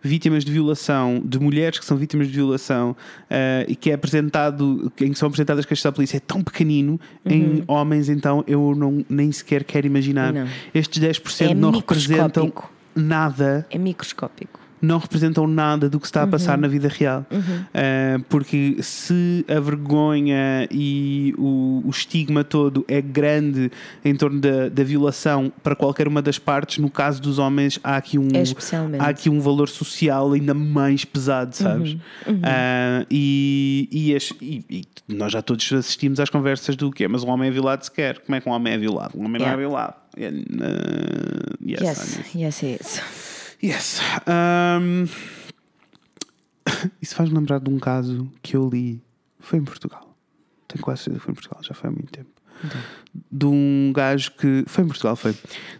vítimas de violação, de mulheres que são vítimas de violação eh, e que é apresentado, em que são apresentadas queixas à polícia é tão pequenino, em homens então eu não, nem sequer quero imaginar. Não. Estes 10% É não representam nada É microscópico. Não representam nada do que está a passar Uhum. na vida real. Uh, porque se a vergonha e o, o estigma todo é grande em torno da, da violação para qualquer uma das partes, no caso dos homens há aqui um, É há aqui um valor social ainda mais pesado, sabes? Uhum. Uh, e, e, as- e- e nós já todos assistimos às conversas do quê? Mas um homem é violado sequer. Como é que um homem é violado? Um homem não é Yeah. violado. Yeah, uh, yes, Yes, yes, yes. Yes. Um, isso faz-me lembrar de um caso que eu li. Foi em Portugal. Tenho quase certeza que foi em Portugal, já foi há muito tempo. De um gajo que. Foi em Portugal, foi.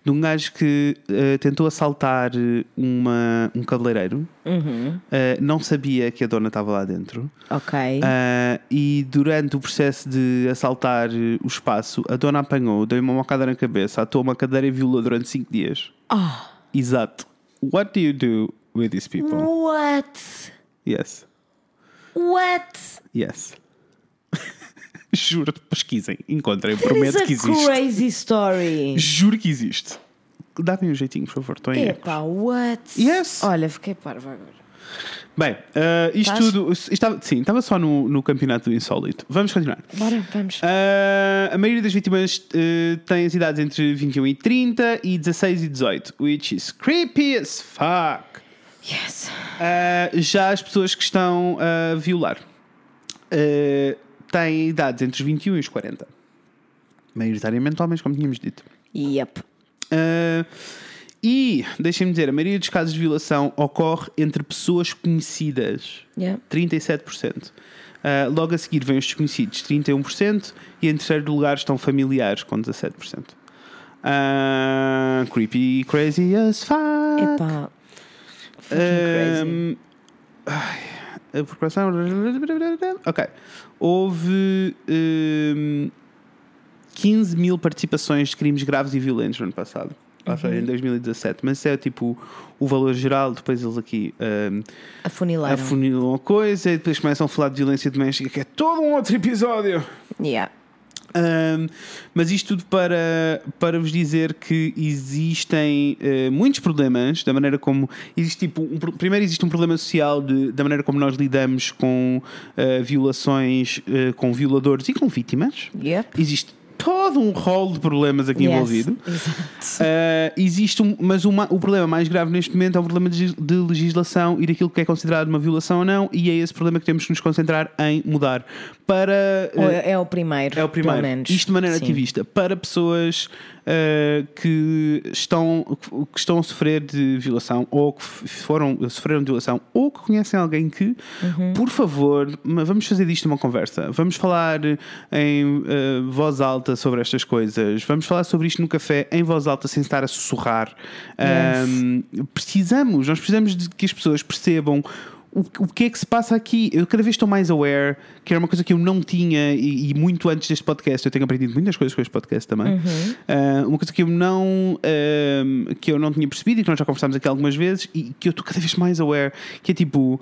De um gajo que eh, tentou assaltar uma, um cabeleireiro, Uhum. eh, não sabia que a dona estava lá dentro. Ok. Ah, e durante o processo de assaltar o espaço, a dona apanhou, deu-lhe uma mocada na cabeça, atou uma cadeira e violou durante 5 dias. Ah. Exato. What do you do with these people? What? Yes. What? Yes. Juro, pesquisem, encontrem, That is prometo a que existe. crazy story. Juro que existe. Dá-me um jeitinho, por favor. Estou em erro. Epá, what? Yes. Olha, fiquei parva agora. Bem, ah, isto Estás? tudo. Estava, sim, estava só no, no campeonato do insólito. Vamos continuar. Bora, vamos. Ah, a maioria das vítimas eh, tem as idades entre 21 e 30 e 16 e 18, which is creepy as fuck. Yes. Já as pessoas que estão a violar têm idades entre os 21 e os 40. Maioritariamente homens, como tínhamos dito. Yep. Ah, e, deixem-me dizer, a maioria dos casos de violação ocorre entre pessoas conhecidas. Yeah. 37%. Ah, logo a seguir vêm os desconhecidos, 31%, e em terceiro lugar estão familiares, com 17%. Ah, creepy, crazy as fuck. Epá. Ahm, ai, a procuração. Ok. Houve ahm, 15 mil participações de crimes graves e violentos no ano passado. Ou seja, em 2017. Mas isso é tipo o valor geral. Depois eles aqui ahm, Afunilaram. afunilam a coisa e depois começam a falar de violência doméstica, que é todo um outro episódio. Yeah. Um, mas isto tudo para, para vos dizer que existem eh, muitos problemas da maneira como existe tipo um primeiro existe um problema social de- da maneira como nós lidamos com eh, violações eh, com violadores e com vítimas Yep. existe todo um rol de problemas aqui Yes, envolvido. Exato. Uh, existe um, mas uma- o problema mais grave neste momento é o problema de, de legislação e daquilo que é considerado uma violação ou não, e é esse problema que temos que nos concentrar em mudar para. uh, É o primeiro. é o primeiro. Isto de maneira Sim. ativista para pessoas uh, que, estão, que estão a sofrer de violação ou que foram, sofreram de violação ou que conhecem alguém que, Uhum. por favor, vamos fazer disto uma conversa. Vamos falar em uh, voz alta sobre estas coisas. Vamos falar sobre isto no café em voz alta sem estar a sussurrar. Yes. Um, precisamos, nós precisamos de que as pessoas percebam o, que é que se passa aqui. Eu cada vez estou mais aware, que era uma coisa que eu não tinha, e, e muito antes deste podcast, eu tenho aprendido muitas coisas com este podcast também. Ah, uma coisa que eu não ah, que eu não tinha percebido e que nós já conversámos aqui algumas vezes, e que eu estou cada vez mais aware, que é tipo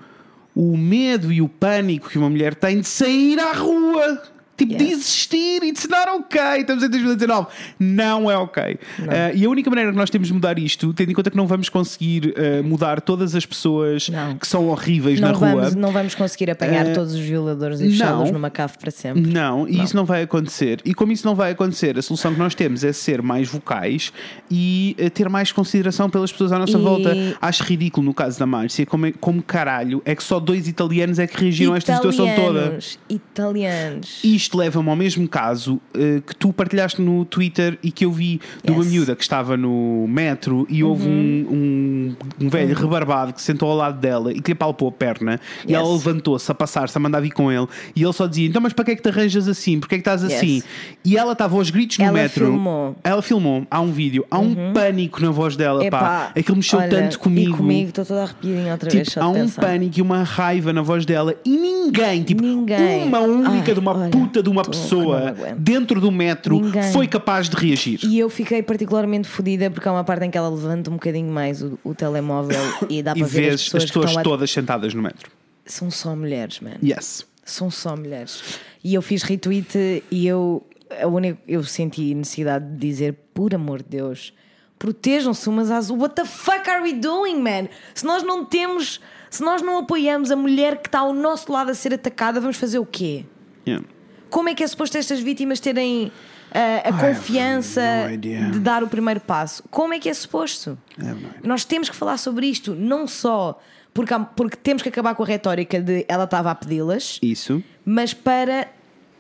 o medo e o pânico que uma mulher tem de sair à rua. Tipo, de existir, it's not ok. Estamos em 2019. Não é ok. Ah, e a única maneira que nós temos de mudar isto, tendo em conta que não vamos conseguir ah, mudar todas as pessoas Não. que são horríveis na Não rua. vamos, não vamos conseguir apanhar Eh, todos os violadores e fechá-los não. numa cave para sempre. Não, e isso não vai acontecer. E como isso não vai acontecer, a solução que nós temos é ser mais vocais e ter mais consideração pelas pessoas à nossa E- volta. Acho ridículo no caso da Márcia, como, é- como caralho é que só dois italianos é que reagiram a esta situação toda. Italianos, Italianos. Isto leva-me ao mesmo caso eh, que tu partilhaste no Twitter e que eu vi de uma Yes. miúda que estava no metro e houve um, um, um velho rebarbado que se sentou ao lado dela e que lhe palpou a perna e Yes. ela levantou-se a passar-se a mandar vir com ele e ele só dizia: Então, mas para que é que te arranjas assim? Porquê é que estás Yes. assim? E ela estava aos gritos no Ela metro. filmou. Ela filmou. Há um vídeo. Há um pânico na voz dela. Epá, pá. Aquilo mexeu olha, tanto comigo. E comigo, estou toda arrepiadinha outra vez. Tipo, só há um pensar. pânico e uma raiva na voz dela e ninguém, tipo, Ninguém. uma única Ai, de uma olha, puta de uma tô pessoa dentro do metro Ninguém. foi capaz de reagir. E eu fiquei particularmente fodida porque há uma parte em que ela levanta um bocadinho mais o, o telemóvel e dá E para ver as pessoas, as pessoas todas sentadas no metro. São só mulheres, man. Yes. São só mulheres. E eu fiz retweet e eu, a única, eu senti necessidade de dizer, por amor de Deus, protejam-se umas às What the fuck are we doing, man? Se nós não temos, se nós não apoiamos a mulher que está ao nosso lado a ser atacada, vamos fazer o quê? Yeah. Como é que é suposto estas vítimas terem ah, a confiança de dar o primeiro passo? Como é que é suposto? Idea. Nós temos que falar sobre isto, não só porque, porque temos que acabar com a retórica de ela estava a pedi-las, Isso. mas para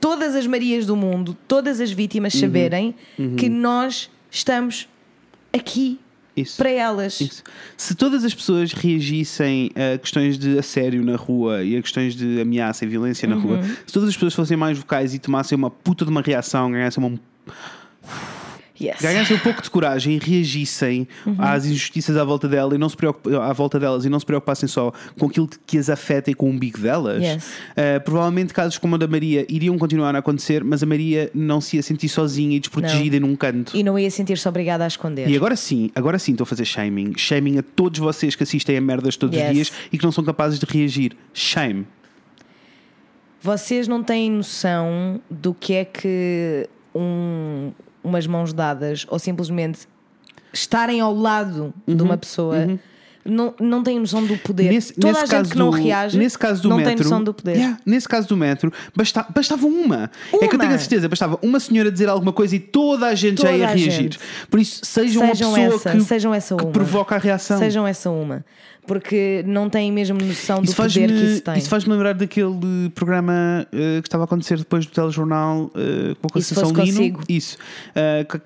todas as Marias do mundo, todas as vítimas Uhum. saberem que nós estamos aqui Isso. para elas. Isso. Se todas as pessoas reagissem a questões de assédio na rua e a questões de ameaça e violência na Uhum. rua, se todas as pessoas fossem mais vocais e tomassem uma puta de uma reação, ganhassem uma Yes. ganhassem um pouco de coragem e reagissem Uhum. às injustiças à volta dela e não se preocup- à volta delas e não se preocupassem só com aquilo que as afeta e com o umbigo delas, Yes. eh, provavelmente casos como o da Maria iriam continuar a acontecer, mas a Maria não se ia sentir sozinha e desprotegida num canto. E não ia sentir-se obrigada a esconder. E agora sim, agora sim estou a fazer shaming. Shaming a todos vocês que assistem a merdas todos Yes. os dias e que não são capazes de reagir. Shame. Vocês não têm noção do que é que um- umas mãos dadas ou simplesmente estarem ao lado de uma pessoa. Não, não têm noção do poder. Uhum. Nesse, Toda nesse a gente que não do, reage nesse caso do não metro, tem noção do poder. Yeah, nesse caso do metro, basta, bastava uma. É que eu Uma. tenho a certeza, bastava uma senhora dizer alguma coisa e toda a gente já Toda ia a reagir. gente. Por isso, sejam, Sejam uma pessoa essa, que, sejam essa que uma. provoca a reação. Sejam essa uma. Porque não têm mesmo noção do Isso poder que faz-me isso tem. isso faz lembrar daquele programa eh, que estava a acontecer depois do telejornal eh, com a Conceição Lino. consigo? Isso.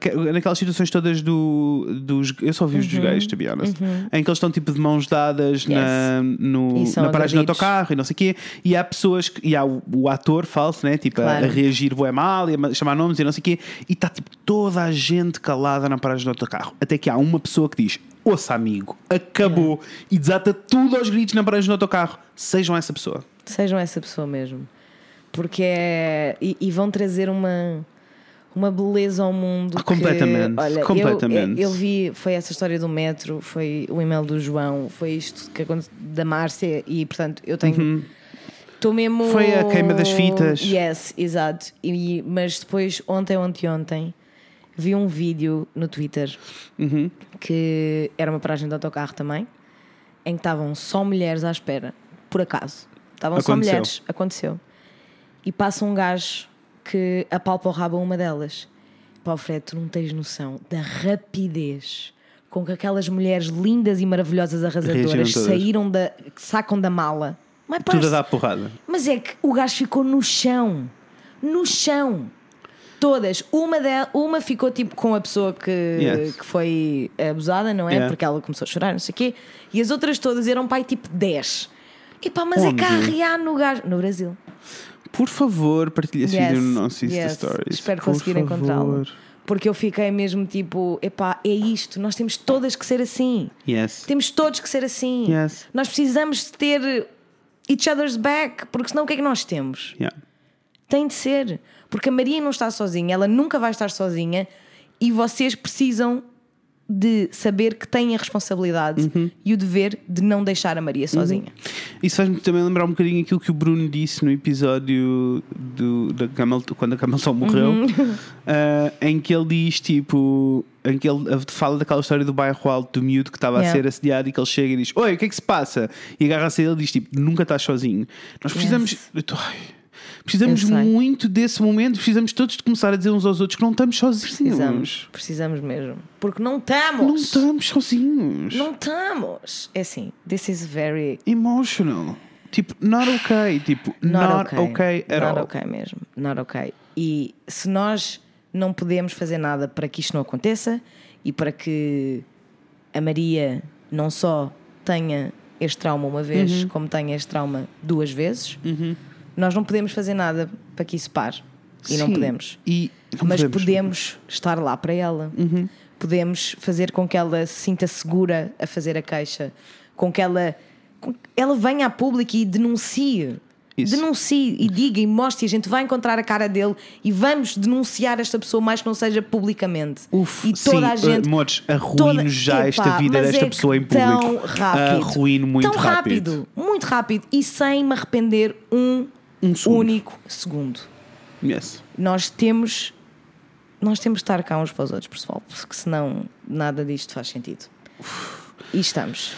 Que- naquelas situações todas do, dos. Eu só vi Uhum, os dos gays, to be honest. Em que eles estão tipo de mãos dadas na, no, na paragem do autocarro e não sei o quê. E há pessoas. Que, e há o, o ator falso, né? Tipo, a- Claro. a, reagir bué mal e a ma- chamar nomes e não sei o quê. E está tipo toda a gente calada na paragem do autocarro. Até que há uma pessoa que diz. Ouça, amigo, acabou. E desata tudo aos gritos na paragem do autocarro. Sejam essa pessoa. Sejam essa pessoa mesmo. Porque é. E, e vão trazer uma. Uma beleza ao mundo. Ah, completamente, Que, olha, eu- completamente. Eu, vi, foi essa história do metro, foi o e-mail do João, foi isto que aconteceu da Márcia, e portanto eu tenho. Estou mesmo. Uhum. Foi a queima das fitas. Yes, exato. E, mas depois, ontem, ontem, ontem, vi um vídeo no Twitter Uhum. Que era uma paragem de autocarro também, em que estavam só mulheres à espera, por acaso. Estavam só mulheres, aconteceu. E passa um gajo que apalpa o rabo a uma delas. Pá, Fred, tu não tens noção da rapidez com que aquelas mulheres lindas e maravilhosas arrasadoras saíram da. sacam da mala. Mas, Tudo a dar porrada. mas é que o gajo ficou no chão. No chão. Todas. Uma, de, uma ficou tipo com a pessoa que, Yes. que foi abusada, não é? Yeah. Porque ela começou a chorar, não sei o quê. E as outras todas eram pai tipo 10. E pá, mas Onde? é carrear no gajo. No Brasil. Por favor, partilhe esse Yes, vídeo no nosso Insta yes. Stories. Espero Por conseguir encontrá-lo. Porque eu fiquei mesmo tipo, epá, é isto, nós temos todas que ser assim. Yes. Temos todos que ser assim. Yes. Nós precisamos ter each other's back, porque senão o que é que nós temos? Yeah. Tem de ser. Porque a Maria não está sozinha, ela nunca vai estar sozinha e vocês precisam de saber que têm a responsabilidade Uhum. e o dever de não deixar a Maria sozinha. Isso faz-me também lembrar um bocadinho aquilo que o Bruno disse no episódio do, da Camel, quando a Camel só morreu, Uhum. ah, em que ele diz tipo. Em que ele fala daquela história do bairro alto do miúdo que estava a Yeah. ser assediado e que ele chega e diz: Oi, o que é que se passa? E agarra-se a ele e diz: tipo, Nunca estás sozinho. Nós precisamos. Yes. Precisamos muito desse momento, precisamos todos de começar a dizer uns aos outros que não estamos sozinhos. Precisamos, precisamos mesmo. Porque não Não estamos. estamos sozinhos. Não estamos. É assim, this is very Emotional. Tipo, not okay. Tipo, not, okay. at not all. okay mesmo. Not okay. E se nós não podemos fazer nada para que isto não aconteça e para que a Maria não só tenha este trauma uma vez, Uhum. como tenha este trauma duas vezes, nós não podemos fazer nada para que isso pare. E não Sim. podemos. E não Mas podemos. Uhum. podemos estar lá para ela. Podemos fazer com que ela se sinta segura a fazer a queixa, com que ela, com que ela venha a público e denuncie. Isso. Denuncie e diga e mostre, e a gente vai encontrar a cara dele e vamos denunciar esta pessoa, mais que não seja publicamente. Uf, e toda sim, a gente. uh, Modes, arruíno toda- já esta Epá, vida desta é pessoa em que Tão público. rápido. Arruíno muito tão rápido. Muito rápido. E sem me arrepender um, Um segundo. único segundo Yes. nós temos nós temos de estar cá uns para os outros, pessoal, porque senão nada disto faz sentido. E estamos.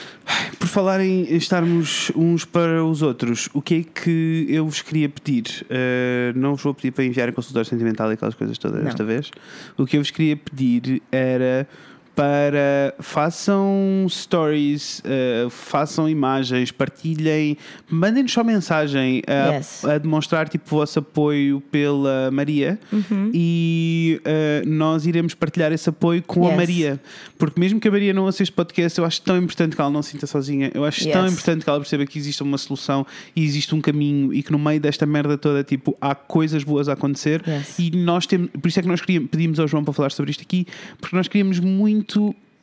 Por falar em estarmos uns para os outros, o que é que eu vos queria pedir? Uh, não vos vou pedir para enviarem consultório sentimental e aquelas coisas todas Não. desta vez. O que eu vos queria pedir era para façam stories, uh, façam imagens, partilhem, mandem-nos só mensagem a, Yes. a demonstrar tipo, o vosso apoio pela Maria Uhum. e uh, nós iremos partilhar esse apoio com a Yes. Maria. Porque mesmo que a Maria não assista podcast, eu acho tão importante que ela não se sinta sozinha. Eu acho tão Yes. importante que ela perceba que existe uma solução e existe um caminho e que no meio desta merda toda, tipo, há coisas boas a acontecer. E nós temos, por isso é que nós queríamos, pedimos ao João para falar sobre isto aqui, porque nós queríamos muito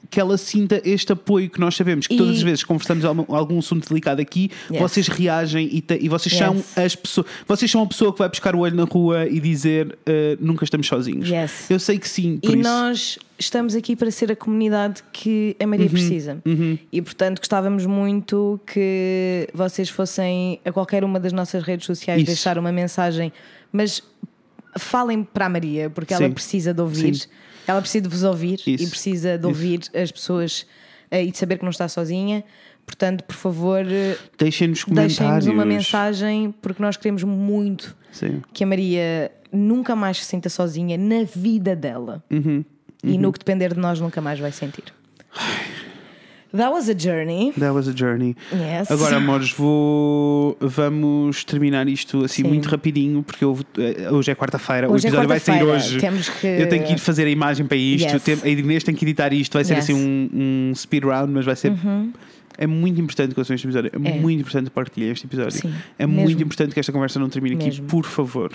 que ela sinta este apoio que nós sabemos que E- todas as vezes que conversamos algum, assunto delicado aqui, Yes. vocês reagem e, te- e vocês são Yes. as pessoas, vocês são a pessoa que vai buscar o olho na rua e dizer "Uh, nunca estamos sozinhos. Yes. Eu sei que sim, E isso. nós estamos aqui para ser a comunidade que a Uhum. Maria precisa. E portanto gostávamos muito que vocês fossem a qualquer uma das nossas redes sociais Isso. deixar uma mensagem, mas falem para a Maria, porque ela Sim. precisa de ouvir. Sim. Ela precisa de vos ouvir e Isso. precisa de Isso. ouvir as pessoas eh, e de saber que não está sozinha. Portanto, por favor, eh, Deixem-nos comentários. deixem-nos uma mensagem, porque nós queremos muito Sim. que a Maria nunca mais se sinta sozinha na vida dela. Uhum. E no que depender de nós, nunca mais vai sentir. That was a journey. That was a journey. Yes. Agora, amores, vou... vamos terminar isto assim Sim. muito rapidinho, porque eu- eh, hoje é quarta-feira, o é episódio vai sair hoje. Temos que- Eu tenho que ir fazer a imagem para isto. Yes. A Inês tem que editar isto. Vai ser Yes. Uhum. assim um, um speed round, mas vai ser. É muito importante que ouçam este episódio. É, É. muito importante partilhar este episódio. Sim, é mesmo. muito importante que esta conversa não termine aqui, Mesmo. por favor.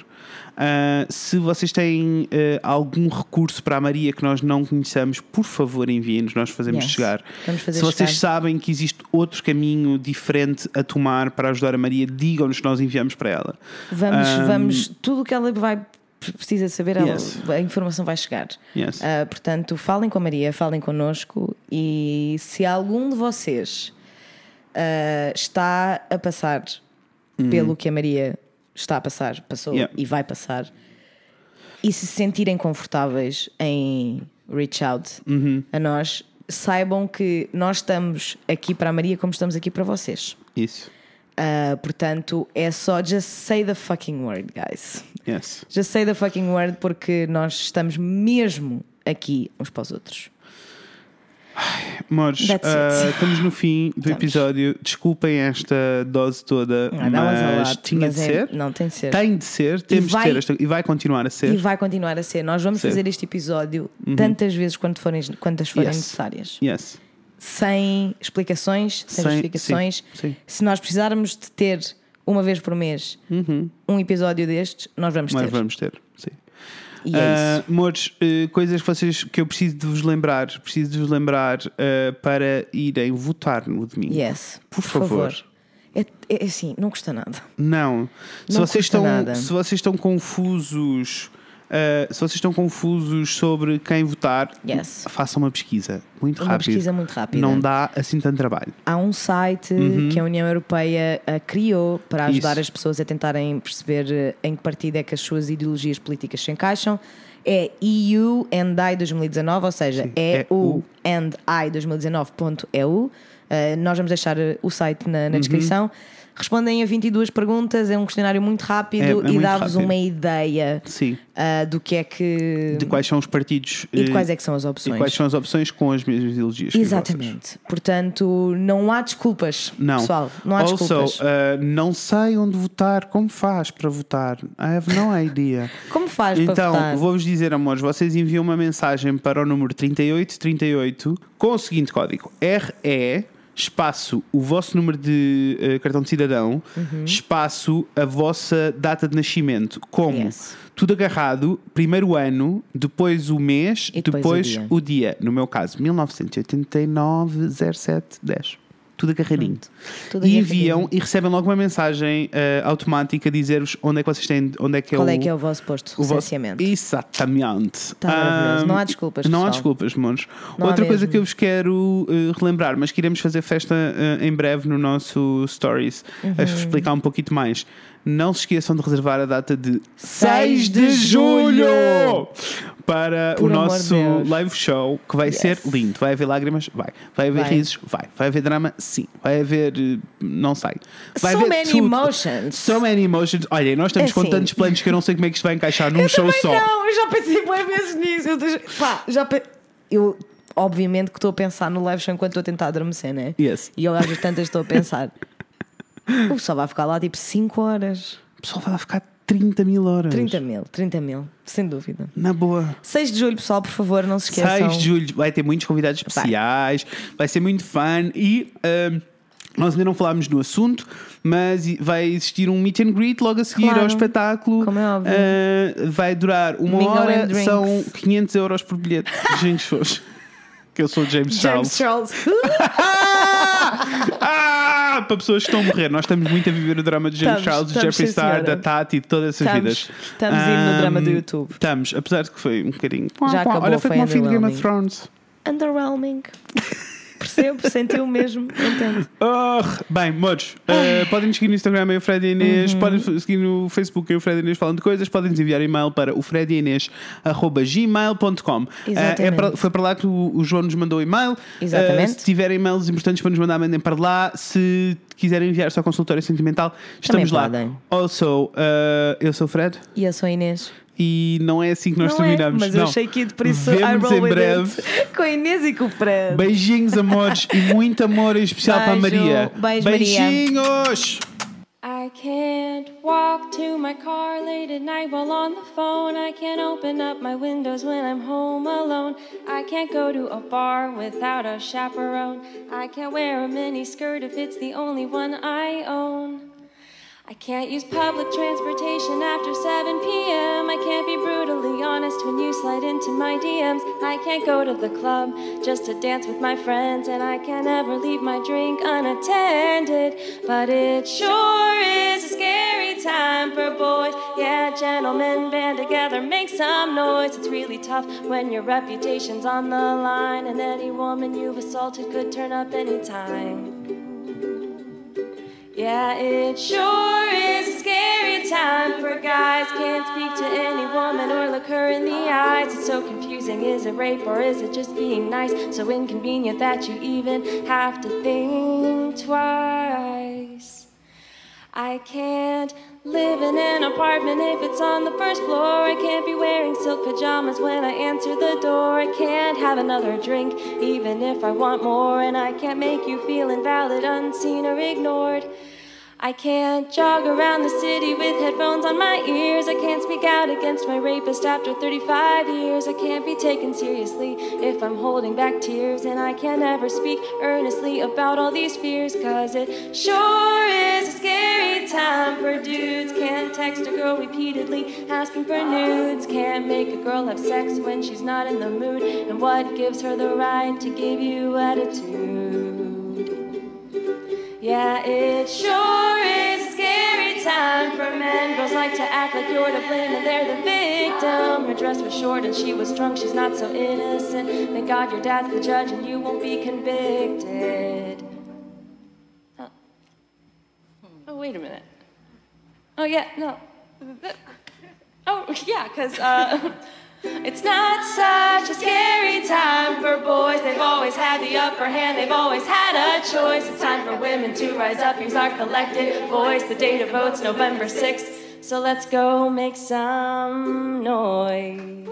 Ah, se vocês têm ah, algum recurso para a Maria que nós não conheçamos, por favor enviem-nos, nós fazemos Yes. chegar. Se vocês chegar. sabem que existe outro caminho diferente a tomar para ajudar a Maria, digam-nos que nós enviamos para ela. Vamos, Um, vamos, tudo o que ela vai precisa saber, Yes. a informação vai chegar. Yes. Ah, portanto, falem com a Maria, falem connosco e se algum de vocês ah, está a passar pelo que a Maria está a passar, passou Yeah. e vai passar, e se sentirem confortáveis em reach out a nós, saibam que nós estamos aqui para a Maria como estamos aqui para vocês. Isso. Ah, portanto, é só just say the fucking word, guys. Yes. Just say the fucking word porque nós estamos mesmo aqui uns para os outros. Amores, ah, it. estamos no fim do Estamos. episódio. Desculpem esta dose toda, Ah, a mas lot, tinha mas de é- ser. Não, tem de ser. Tem de ser, temos vai- de ter esta, e vai continuar a ser. E vai continuar a ser. Nós vamos Sim. fazer este episódio tantas vezes quanto forem, quantas forem Yes. necessárias. Yes. Sem explicações, sem, Sem- justificações. sim, sim. Se nós precisarmos de ter uma vez por mês um episódio destes, nós vamos Mas ter. vamos ter. E é amores, eh, coisas que, vocês, que eu preciso de vos lembrar, preciso de vos lembrar ah, para irem votar no domingo. Yes, Por favor. É, é assim, não custa nada. Não. Se Não vocês, custa estão, nada. se vocês estão confusos, ah, se vocês estão confusos sobre quem votar, Yes. façam uma pesquisa muito Uma rápida. pesquisa muito rápida. Não dá assim tanto trabalho. Há um site que a União Europeia ah, criou para ajudar Isso. as pessoas a tentarem perceber ah, em que partido é que as suas ideologias políticas se encaixam. É EU and I 2019, ou seja, Sim, é o. and I 2019.eu. Ah, nós vamos deixar o site na, na descrição. Respondem a 22 perguntas, é um questionário muito rápido É- é e dá-vos uma ideia Sim. ah, do que é que. De quais são os partidos e de eh, quais é que são as e opções. quais são as opções com as mesmas ideologias. Exatamente. Portanto, não há desculpas, Não. pessoal. Não há also, desculpas. ah, não sei onde votar, como faz para votar? I have no idea. Como faz para Então, votar? vou-vos dizer, amores, vocês enviam uma mensagem para o número 3838 com o seguinte código: RE espaço o vosso número de eh, cartão de cidadão, Uhum. espaço a vossa data de nascimento. Como? Yes. Tudo agarrado, primeiro ano, depois o mês, E depois o dia. o dia. No meu caso, 1989 07 10. Tudo agarradinho. Tudo e agarradinho. enviam e recebem logo uma mensagem eh, automática a dizer-vos onde é que vocês têm, onde é que é Qual o, é que é o vosso posto de o vosso-? Exatamente. Tá maravilhoso. Ahm, Não há desculpas, Não há pessoal. desculpas, mons. Não Outra coisa mesmo. que eu vos quero eh, relembrar, mas que iremos fazer festa eh, em breve no nosso Stories, Uhum. a explicar um pouquinho mais. Não se esqueçam de reservar a data de 6 6 de de julho para Por o nosso de Deus. live show, que vai Yes. ser lindo. Vai haver lágrimas? Vai. Vai haver Vai. risos? Vai. Vai haver drama? Sim. Vai haver. eh, Não sei. Vai So haver many tudo. emotions. So many emotions. Olha, nós estamos É com assim. tantos planos que eu não sei como é que isto vai encaixar num show Também só. Não, eu já pensei boas vezes nisso. Eu, pá, já pe- eu obviamente que estou a pensar no live show enquanto estou a tentar adormecer, né? Yes. E eu às tantas estou a pensar. O pessoal vai ficar lá tipo 5 horas. O pessoal vai lá ficar 30 mil horas. 30 mil, 30 mil, sem dúvida. Na boa. 6 de julho, pessoal, por favor, não se esqueçam. 6 de julho vai ter muitos convidados especiais, vai, ser muito fun e ahm, nós ainda não falámos no assunto, mas vai existir um meet and greet logo a seguir Claro, ao espetáculo. como é óbvio. Ah, vai durar uma Mingle hora, são 500 euros por bilhete. Gente, fofos. Que eu sou o James, James Charles. Charles. Ah! Para pessoas que estão a morrer, nós estamos muito a viver o drama de James Estamos, Charles, estamos, Jeffree sim, Star, senhora. da Tati e de todas essas Estamos- vidas. estamos indo no drama do YouTube. Estamos, apesar de que foi um bocadinho. Já acabou, Olha, foi foi como ao fim de Game of. Thrones. Underwhelming. Percebo, sentiu mesmo, entendo. Oh, bem, modos, eh, podem nos seguir no Instagram, eu, Fred e Inês, Uhum. podem seguir no Facebook, eu, Fred e Inês falando de coisas, podem nos enviar e-mail para o frediinês.gmail.com. Eh, é foi para lá que o, o João nos mandou e-mail. Exatamente. Eh, se tiverem e-mails importantes para nos mandar, mandem para lá. Se quiserem enviar só consultório sentimental, estamos lá. podem. Also, eh, eu sou o Fred E eu sou a Inês. e não é assim que nós não é, terminamos. mas não. eu achei que por isso roll em with breve. it. Com a Inês e com o Fred. Beijinhos, amores, e muito amor em especial para a Beijo. Maria. Beijo, Maria. I can't walk to my car late at night while on the phone. I can't open up my windows when I'm home alone. I can't go to a bar without a chaperone. I can't wear a mini skirt if it's the only one I own. I can't use public transportation after 7 p.m. I can't be brutally honest when you slide into my DMs. I can't go to the club just to dance with my friends, and I can't ever leave my drink unattended. But it sure is a scary time for boys. Yeah, gentlemen, band together, make some noise. It's really tough when your reputation's on the line, and any woman you've assaulted could turn up anytime. Yeah, it sure is a scary time for guys. Can't speak to any woman or look her in the eyes. It's so confusing. Is it rape or is it just being nice? So inconvenient that you even have to think twice. I can't live in an apartment if it's on the first floor. I can't be wearing silk pajamas when I answer the door. I can't have another drink even if I want more. And I can't make you feel invalid, unseen, or ignored. I can't jog around the city with headphones on my ears. I can't speak out against my rapist after 35 years. I can't be taken seriously if I'm holding back tears. And I can't ever speak earnestly about all these fears. Cause it sure is a scary time for dudes. Can't text a girl repeatedly asking for nudes. Can't make a girl have sex when she's not in the mood. And what gives her the right to give you attitude? Yeah, it sure is a scary time for men. Girls like to act like you're to blame and they're the victim. Her dress was short and she was drunk, she's not so innocent. Thank God your dad's the judge and you won't be convicted. Oh, oh wait a minute. Oh, yeah, no. Oh, yeah, because, uh,. It's not such a scary time for boys. They've always had the upper hand, they've always had a choice. It's time for women to rise up, use our collective voice. The date of vote's November 6th, so let's go make some noise.